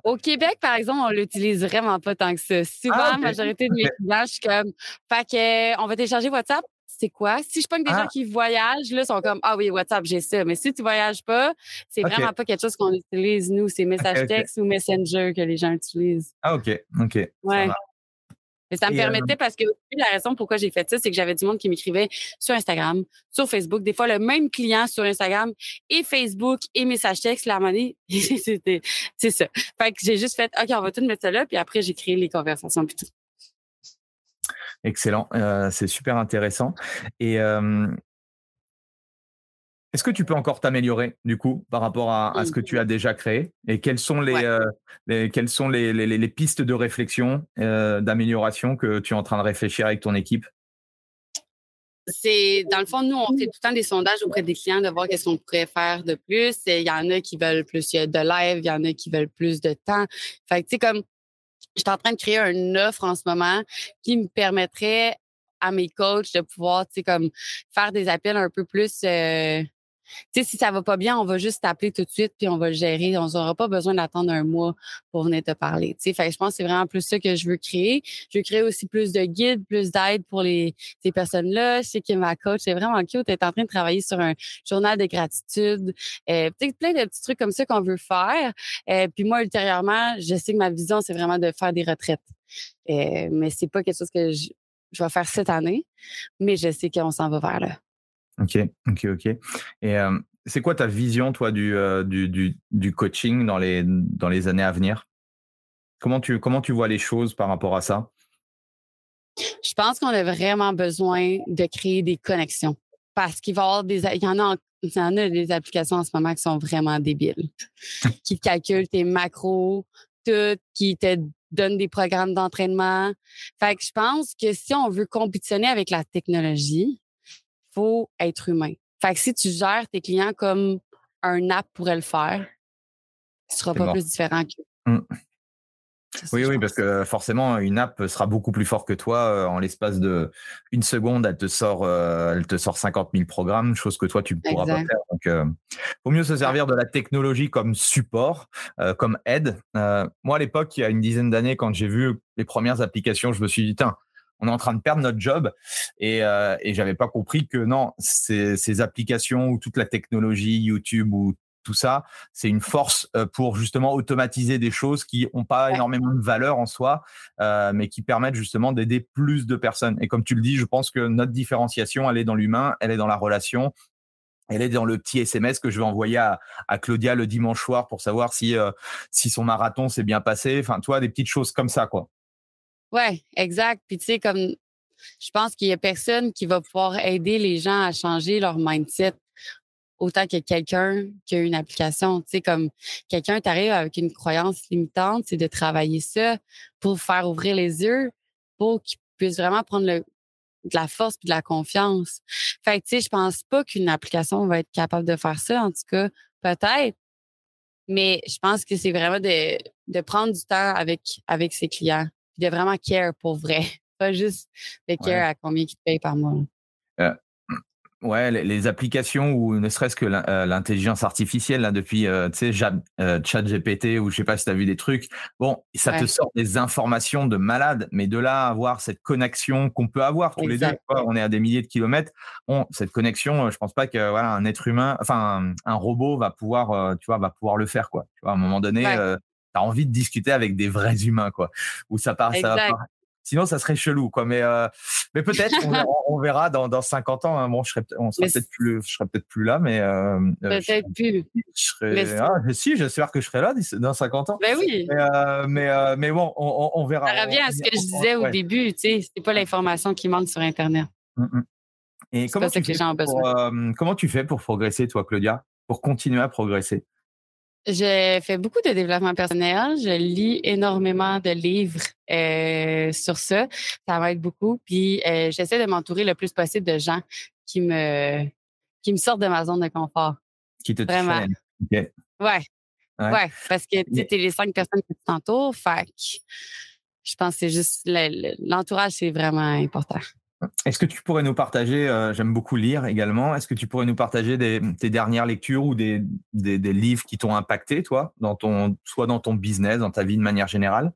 Au Québec, par exemple, on l'utilise vraiment pas tant que ça. Souvent, ah, la majorité de mes clients, je suis comme, fait que, on va télécharger WhatsApp, c'est quoi? Si je pogne des gens ah! qui voyagent, là, sont comme Ah oui, WhatsApp, j'ai ça. Mais si tu voyages pas, c'est vraiment pas quelque chose qu'on utilise, nous. C'est message texte ou Messenger que les gens utilisent.
Ah, OK. OK.
Ouais. Mais ça me permettait parce que la raison pourquoi j'ai fait ça, c'est que j'avais du monde qui m'écrivait sur Instagram, sur Facebook. Des fois, le même client sur Instagram et Facebook et message texte, la monnaie, (laughs) c'était, c'est ça. Fait que j'ai juste fait, OK, on va tout mettre ça là, puis après, j'ai créé les conversations puis tout.
Excellent, euh, c'est super intéressant. Et est-ce que tu peux encore t'améliorer du coup par rapport à, ce que tu as déjà créé Et quelles sont les, euh, quelles sont les, les, pistes de réflexion, euh, d'amélioration que tu es en train de réfléchir avec ton équipe?
C'est dans le fond, nous, on fait tout le temps des sondages auprès des clients de voir qu'est-ce qu'on pourrait faire de plus. Il y en a qui veulent plus de live, il y en a qui veulent plus de temps. Fait que, tu sais, comme je suis en train de créer une offre en ce moment qui me permettrait à mes coachs de pouvoir, tu sais, comme faire des appels un peu plus. Euh, tu sais, si ça va pas bien, on va juste t'appeler tout de suite puis on va le gérer. On n'aura pas besoin d'attendre un mois pour venir te parler. Tu sais, je pense que c'est vraiment plus ça que je veux créer. Je veux créer aussi plus de guides, plus d'aide pour les ces personnes-là. Je sais que ma coach est vraiment cute. Elle est en train de travailler sur un journal de gratitude. Euh, peut-être plein de petits trucs comme ça qu'on veut faire. Euh, puis moi, ultérieurement, je sais que ma vision, c'est vraiment de faire des retraites. Euh, mais c'est pas quelque chose que je, je vais faire cette année, mais je sais qu'on s'en va vers là.
Ok, ok, ok. Et euh, c'est quoi ta vision, toi, du, euh, du, du, du, coaching dans les, dans les années à venir? Comment tu, comment tu vois les choses par rapport à ça?
Je pense qu'on a vraiment besoin de créer des connexions parce qu'il va y avoir des. Il y en a, il y en a des applications en ce moment qui sont vraiment débiles, (laughs) qui calculent tes macros, tout, qui te donnent des programmes d'entraînement. Fait que je pense que si on veut compétitionner avec la technologie, faut être humain. Fait que si tu gères tes clients comme un app pourrait le faire, ce sera pas plus différent que. Mmh.
Oui, oui, parce que forcément, une app sera beaucoup plus fort que toi. En l'espace de une seconde, elle te sort, elle te sort 50 000 programmes, chose que toi, tu ne pourras pas faire. Donc, euh, vaut mieux se servir de la technologie comme support, comme aide. moi, à l'époque, il y a une dizaine d'années, quand j'ai vu les premières applications, je me suis dit, tiens, on est en train de perdre notre job. Et, euh, et j'avais pas compris que non, ces, ces applications ou toute la technologie, YouTube ou tout ça, c'est une force euh, pour justement automatiser des choses qui n'ont pas énormément de valeur en soi, euh, mais qui permettent justement d'aider plus de personnes. Et comme tu le dis, je pense que notre différenciation, elle est dans l'humain, elle est dans la relation. Elle est dans le petit SMS que je vais envoyer à, à Claudia le dimanche soir pour savoir si, euh, si son marathon s'est bien passé. Enfin, toi, des petites choses comme ça, quoi.
Ouais, exact. Puis tu sais, comme je pense qu'il y a personne qui va pouvoir aider les gens à changer leur mindset autant que quelqu'un qui a une application. Tu sais, comme quelqu'un t'arrive avec une croyance limitante, c'est de travailler ça pour faire ouvrir les yeux, pour qu'il puisse vraiment prendre le, de la force et de la confiance. Fait que, tu sais, je pense pas qu'une application va être capable de faire ça. En tout cas, peut-être. Mais je pense que c'est vraiment de, de prendre du temps avec, avec ses clients de vraiment care pour vrai. (laughs) Pas juste de care à combien ils te payent par mois.
Euh, (clears throat) ouais, les, applications ou ne serait-ce que euh, l'intelligence artificielle, là, depuis, euh, tu sais, chat GPT ou je sais pas si tu as vu des trucs. Bon, ça te sort des informations de malade, mais de là à avoir cette connexion qu'on peut avoir tous les deux, on est à des milliers de kilomètres. Bon, cette connexion, je pense pas que voilà, un être humain, enfin, un, robot va pouvoir, tu vois, va pouvoir le faire, quoi. Tu vois, à un moment donné, as envie de discuter avec des vrais humains, quoi. Où ça part, ça va Sinon, ça serait chelou, quoi. Mais, euh, mais peut-être, on, (laughs) verra dans, dans 50 ans. Hein. Bon, je serais, on peut-être plus, je serais peut-être plus là, mais euh,
euh peut-être plus.
Je serais, ah, si, j'espère que je serai là dans 50 ans.
Ben oui.
Mais, euh, mais, mais, bon, on, on, verra.
Ça revient à ce que je disais au début, tu sais, c'est pas l'information qui manque sur Internet. Mmh,
mmh. Et comment tu, fais pour, comment tu fais pour progresser, toi, Claudia, pour continuer à progresser?
Je fais beaucoup de développement personnel. Je lis énormément de livres euh, sur ça. Ça m'aide beaucoup. Puis euh, j'essaie de m'entourer le plus possible de gens qui me qui me sortent de ma zone de confort.
Qui te
Vraiment. Ouais. ouais. Parce que tu es les cinq personnes qui t'entourent. Fait je pense que c'est juste l'entourage, c'est vraiment important.
Est-ce que tu pourrais nous partager, euh, j'aime beaucoup lire également, est-ce que tu pourrais nous partager tes dernières lectures ou des, des, des livres qui t'ont impacté, toi, dans ton, soit dans ton business, dans ta vie de manière générale?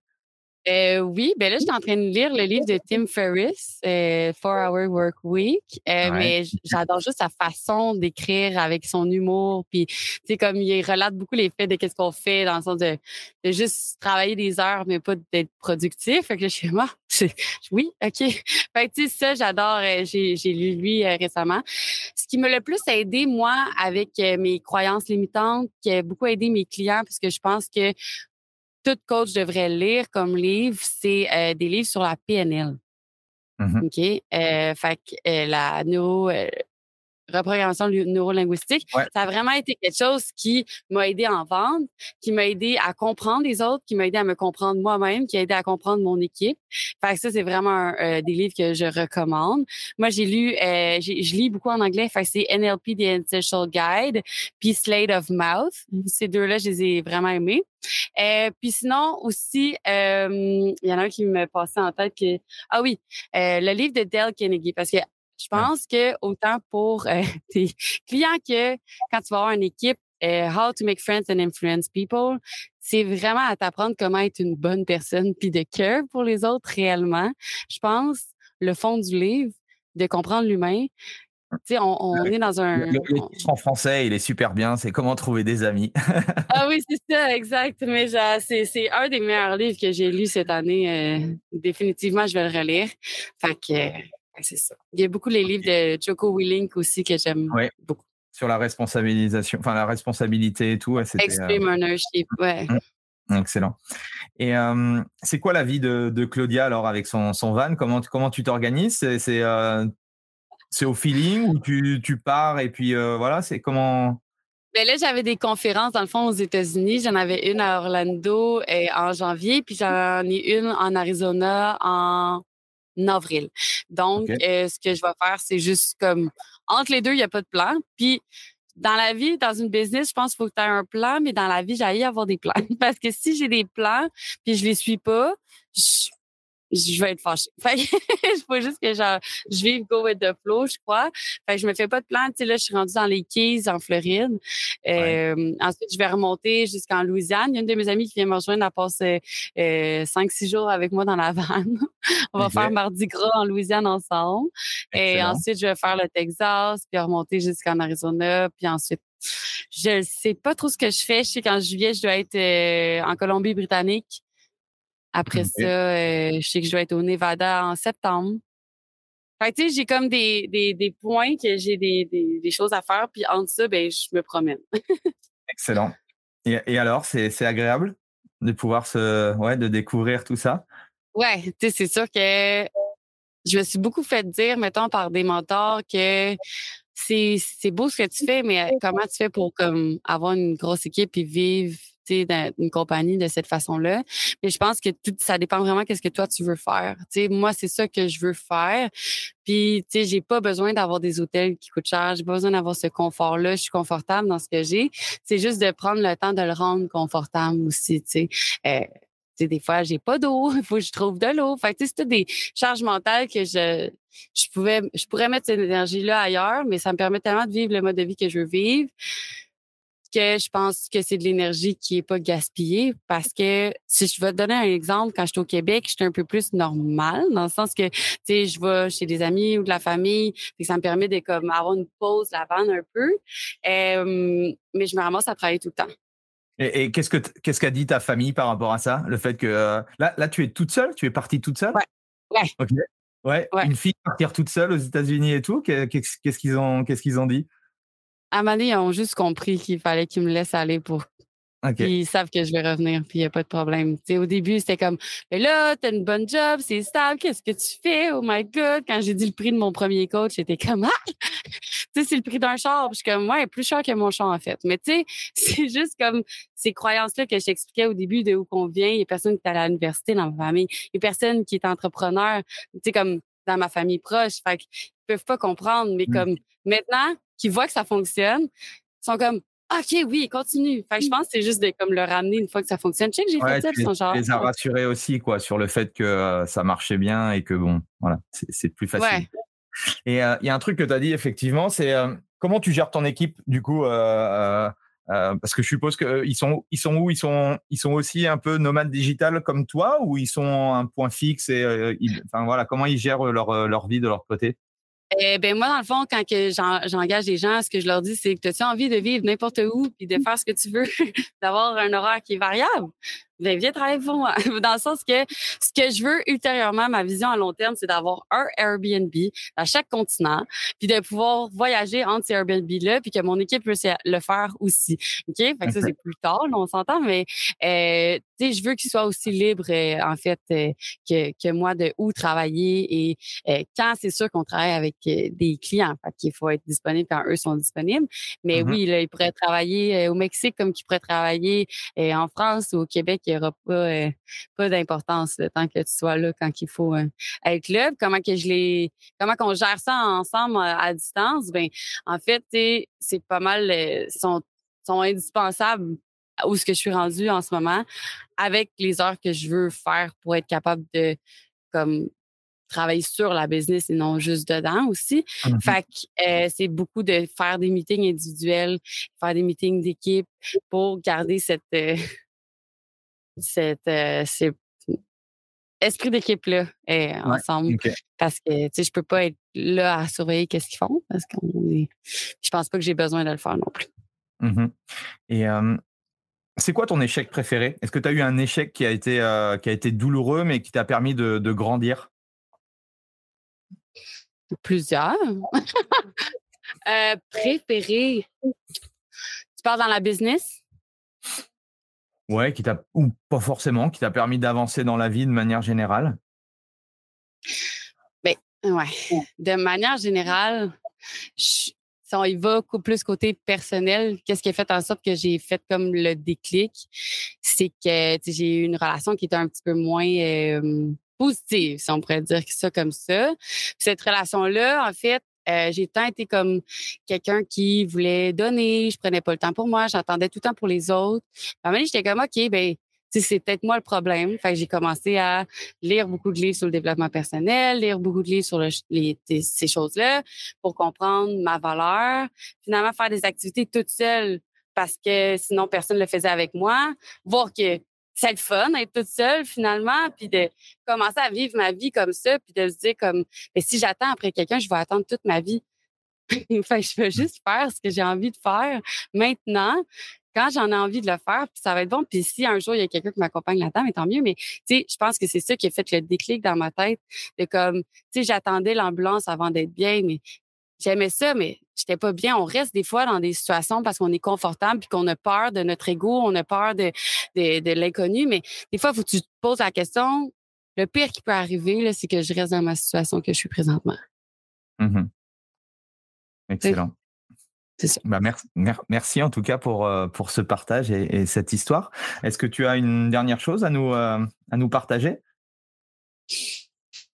Euh, oui, ben là, je suis en train de lire le livre de Tim Ferriss, euh, Four Hour Work Week. Euh, mais j'adore juste sa façon d'écrire avec son humour. Puis, tu comme il relate beaucoup les faits de qu'est-ce qu'on fait dans le sens de, de, juste travailler des heures, mais pas d'être productif. Fait que je suis moi, oui, OK. (laughs) Fait que, tu sais, ça, j'adore. J'ai lu lui récemment. Ce qui m'a le plus aidé, moi, avec mes croyances limitantes, qui a beaucoup aidé mes clients, parce que je pense que tout coach devrait lire comme livre, c'est euh, des livres sur la PNL. Mmh OK? Euh, fait que euh, la neuro, reprogrammation neurolinguistique. Ça a vraiment été quelque chose qui m'a aidé à en vendre, qui m'a aidé à comprendre les autres, qui m'a aidé à me comprendre moi-même, qui a aidé à comprendre mon équipe. Fait que ça, c'est vraiment euh, des livres que je recommande. Moi, j'ai lu, euh, je lis beaucoup en anglais. Fait que c'est NLP, The Essential Guide, puis Slate of Mouth. Ces deux-là, je les ai vraiment aimés. Euh, puis sinon aussi, euh, il y en a un qui me passait en tête que ah oui, euh, le livre de Dale Carnegie parce que je pense que autant pour euh, (laughs) tes clients que quand tu vas avoir une équipe, euh, How to make friends and influence people, c'est vraiment à t'apprendre comment être une bonne personne puis de cœur pour les autres réellement. Je pense le fond du livre, de comprendre l'humain. Tu sais, on, on est dans un.
Le, en français, il est super bien. C'est comment trouver des amis. (laughs)
ah oui, c'est ça, exact. Mais c'est un des meilleurs livres que j'ai lu cette année. Euh, définitivement, je vais le relire. Fait que c'est ça. Il y a beaucoup les livres de Joko Willink aussi que j'aime beaucoup.
Sur la responsabilisation, enfin la responsabilité et tout.
Extreme euh... ownership, ouais.
Mmh. Excellent. Et c'est quoi la vie de, de, Claudia alors avec son, son van? Comment, comment tu t'organises? C'est euh, au feeling ou tu, tu pars et puis euh, voilà, c'est comment?
Ben là, j'avais des conférences, dans le fond, aux États-Unis. J'en avais une à Orlando et en janvier, puis j'en ai une en Arizona en avril. Donc, euh, ce que je vais faire, c'est juste comme entre les deux, il n'y a pas de plan. Puis, dans la vie, dans une business, je pense qu'il faut que tu aies un plan, mais dans la vie, j'allais avoir des plans. (laughs) Parce que si j'ai des plans, puis je les suis pas, je, je vais être fâchée. (laughs) Fait il faut juste que je, je vive go with the flow, je crois. Fait que je me fais pas de plan. Tu sais, là, je suis rendue dans les Keys, en Floride. Euh, ensuite, je vais remonter jusqu'en Louisiane. Il y a une de mes amies qui vient me rejoindre. Elle passe euh, cinq, six jours avec moi dans la (laughs) vanne. On va faire Mardi Gras en Louisiane ensemble. Et ensuite, je vais faire le Texas, puis remonter jusqu'en Arizona, puis ensuite je sais pas trop ce que je fais. Je sais qu'en juillet, je dois être euh, en Colombie-Britannique. Après ça, euh, je sais que je vais être au Nevada en septembre. Fait tu sais, j'ai comme des, des, des, points que j'ai des, des, des, choses à faire, puis entre ça, ben, je me promène.
Excellent. Et, et alors, c'est agréable de pouvoir se, ouais, de découvrir tout ça?
Ouais, tu sais, c'est sûr que je me suis beaucoup fait dire, mettons, par des mentors que c'est beau ce que tu fais, mais comment tu fais pour comme avoir une grosse équipe et vivre dans une compagnie de cette façon-là. Mais je pense que tout, ça dépend vraiment qu'est-ce que toi tu veux faire. sais, moi, c'est ça que je veux faire. Puis, tu sais, j'ai pas besoin d'avoir des hôtels qui coûtent cher. J'ai pas besoin d'avoir ce confort-là. Je suis confortable dans ce que j'ai. C'est juste de prendre le temps de le rendre confortable aussi, tu sais. Euh, sais, des fois, j'ai pas d'eau, il (laughs) faut que je trouve de l'eau. Fait c'est toutes des charges mentales que je, je pouvais, je pourrais mettre cette énergie-là ailleurs, mais ça me permet tellement de vivre le mode de vie que je veux vivre que je pense que c'est de l'énergie qui est pas gaspillée parce que si je vais te donner un exemple, quand j'étais au Québec, j'étais un peu plus normal dans le sens que, tu sais, je vais chez des amis ou de la famille, et ça me permet de comme avoir une pause la bande un peu. mais je me ramasse à travailler tout le temps.
Et, qu'est-ce que qu'est-ce qu'a dit ta famille par rapport à ça? Le fait que euh, là, là, tu es toute seule, tu es partie toute seule?
Ouais. Ouais.
Ok. Ouais. Une fille partir toute seule aux États-Unis et tout? Qu'est-ce qu'ils ont qu'est-ce qu'ils ont dit?
À un ils ont juste compris qu'il fallait qu'ils me laissent aller pour. ils savent que je vais revenir, puis il n'y a pas de problème. au début, c'était comme, mais là, tu as une bonne job, c'est stable, qu'est-ce que tu fais? Oh my God! Quand j'ai dit le prix de mon premier coach, j'étais comme, ah! (laughs) tu sais, c'est le prix d'un char. je suis comme, ouais, plus cher que mon char, en fait. Mais tu sais, (laughs) c'est juste comme ces croyances-là que je t'expliquais au début de où qu'on vient. Il y a personne qui est à l'université dans ma famille. Il y a personne qui est entrepreneur, tu sais, comme dans ma famille proche. Fait qu'ils peuvent pas comprendre. Mais mmh. comme maintenant, qui voient que ça fonctionne, sont comme OK, oui, continue. Fait je mmh. pense que c'est juste de comme le ramener une fois que ça fonctionne. Je sais que j'ai fait ça,
ils
genre.
les as rassurés aussi, quoi, sur le fait que ça marchait bien et que bon, voilà, c'est plus facile. Et il y a un truc que tu as dit, effectivement, c'est comment tu gères ton équipe, du coup, parce que je suppose qu'ils sont, ils sont où? Ils sont, ils sont aussi un peu nomades digital comme toi ou ils sont un point fixe et enfin voilà, comment ils gèrent leur, leur vie de leur côté?
Eh ben moi, dans le fond, quand j'engage des gens, ce que je leur dis, c'est que tu as envie de vivre n'importe où puis de faire ce que tu veux, (laughs) d'avoir un horaire qui est variable? Ben, viens travailler pour moi. (laughs) Dans le sens que ce que je veux ultérieurement, ma vision à long terme, c'est d'avoir un Airbnb à chaque continent, puis de pouvoir voyager entre ces Airbnb-là, puis que mon équipe puisse le faire aussi. OK? Fait que ça, c'est plus tard, on s'entend, mais euh, tu sais, je veux qu'ils soient aussi libres, euh, en fait, euh, que, que moi de où travailler et euh, quand c'est sûr qu'on travaille avec des clients. Fait qu'il faut être disponible quand eux sont disponibles. Mais mm-hmm. oui, là, ils pourraient travailler au Mexique comme qu'ils pourraient travailler en France ou au Québec il n'y aura pas, euh, pas d'importance le temps que tu sois là quand il faut euh, être là. Comment que je les, comment qu'on gère ça ensemble euh, à, distance? Ben, en fait, c'est pas mal, sont, sont indispensables où ce que je suis rendue en ce moment avec les heures que je veux faire pour être capable de comme travailler sur la business et non juste dedans aussi. Mmh fait que c'est beaucoup de faire des meetings individuels, faire des meetings d'équipe pour garder cette cette, euh, esprit d'équipe là ensemble parce que tu sais je peux pas être là à surveiller qu'est-ce qu'ils font parce qu'on est je pense pas que j'ai besoin de le faire non plus.
Mmh Et c'est quoi ton échec préféré? Est-ce que tu as eu un échec qui a été euh, qui a été douloureux mais qui t'a permis de, de grandir?
Plusieurs. (laughs) euh, préféré. Tu parles dans la business?
Ouais, qui t'a ou pas forcément, qui t'a permis d'avancer dans la vie de manière générale?
Ben ouais, de manière générale, ça on y va plus côté personnel. Qu'est-ce qui a fait en sorte que j'ai fait comme le déclic, c'est que j'ai eu une relation qui était un petit peu moins positive, si on pourrait dire ça comme ça. Cette relation-là, en fait, euh, j'ai tant été comme quelqu'un qui voulait donner, je prenais pas le temps pour moi, j'attendais tout le temps pour les autres. À un moment j'étais comme, OK, ben, c'est peut-être moi le problème. Fait que j'ai commencé à lire beaucoup de livres sur le développement personnel, lire beaucoup de livres sur les, ces choses-là pour comprendre ma valeur. Finalement, faire des activités toute seule parce que sinon personne ne le faisait avec moi. Voir que c'est le fun d'être toute seule finalement, puis de commencer à vivre ma vie comme ça, puis de se dire comme, mais si j'attends après quelqu'un, je vais attendre toute ma vie. (laughs) enfin, je veux juste faire ce que j'ai envie de faire maintenant. Quand j'en ai envie de le faire, puis ça va être bon. Puis si un jour il y a quelqu'un qui m'accompagne là-dedans, mais tant mieux. Mais tu sais, je pense que c'est ça qui a fait le déclic dans ma tête de comme, tu sais, j'attendais l'ambulance avant d'être bien, mais j'aimais ça, mais j'étais pas bien. On reste des fois dans des situations parce qu'on est confortable puis qu'on a peur de notre ego, on a peur de, de, l'inconnu. Mais des fois, il faut que tu te poses la question. Le pire qui peut arriver, c'est que je reste dans ma situation que je suis présentement.
Mmh Excellent. C'est ça. Bah merci, merci en tout cas pour, euh, pour ce partage et, cette histoire. Est-ce que tu as une dernière chose à nous, euh, à nous partager?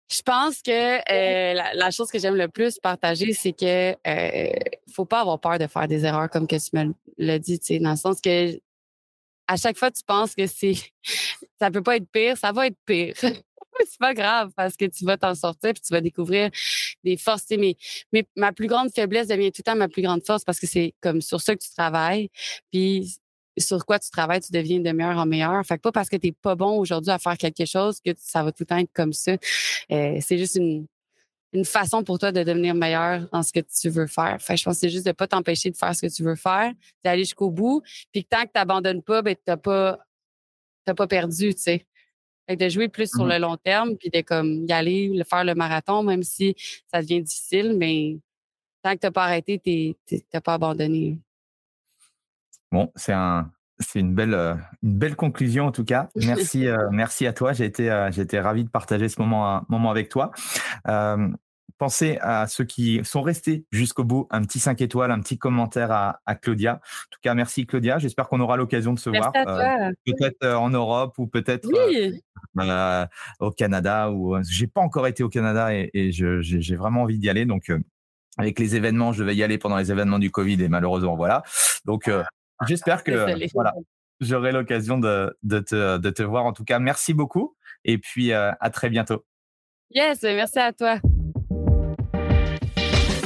Je pense que euh, la, chose que j'aime le plus partager, c'est que euh, faut pas avoir peur de faire des erreurs comme que tu me l'as dit, tu sais, dans le sens que à chaque fois tu penses que c'est (laughs) ça peut pas être pire, ça va être pire. (laughs) c'est pas grave parce que tu vas t'en sortir puis tu vas découvrir des forces. Mais, mais ma plus grande faiblesse devient tout le temps ma plus grande force parce que c'est comme sur ça que tu travailles. Puis sur quoi tu travailles, tu deviens de meilleur en meilleur. Fait que pas parce que tu n'es pas bon aujourd'hui à faire quelque chose que ça va tout le temps être comme ça. Euh, c'est juste une, une façon pour toi de devenir meilleur dans ce que tu veux faire. Fait je pense que c'est juste de pas t'empêcher de faire ce que tu veux faire, d'aller jusqu'au bout. Puis tant que tu n'abandonnes pas, ben, tu n'as pas, pas perdu, tu sais. Fait de jouer plus sur mmh le long terme, puis de comme y aller, le faire le marathon, même si ça devient difficile, mais tant que tu n'as pas arrêté, tu n'as pas abandonné.
Bon, c'est un, c'est une belle, euh, une belle conclusion en tout cas. (laughs) Merci, euh, merci à toi. J'ai été, euh, j'ai été ravi de partager ce moment, moment avec toi. pensez à ceux qui sont restés jusqu'au bout, un petit 5 étoiles, un petit commentaire à, à Claudia. En tout cas, merci Claudia. J'espère qu'on aura l'occasion de se voir, peut-être en Europe ou peut-être au Canada. Ou j'ai pas encore été au Canada et, et j'ai vraiment envie d'y aller. Donc avec les événements, je devais y aller pendant les événements du Covid et malheureusement voilà. Donc J'espère que voilà, j'aurai l'occasion de, de, te, de te voir. En tout cas, merci beaucoup et puis euh, à très bientôt.
Yes, merci à toi.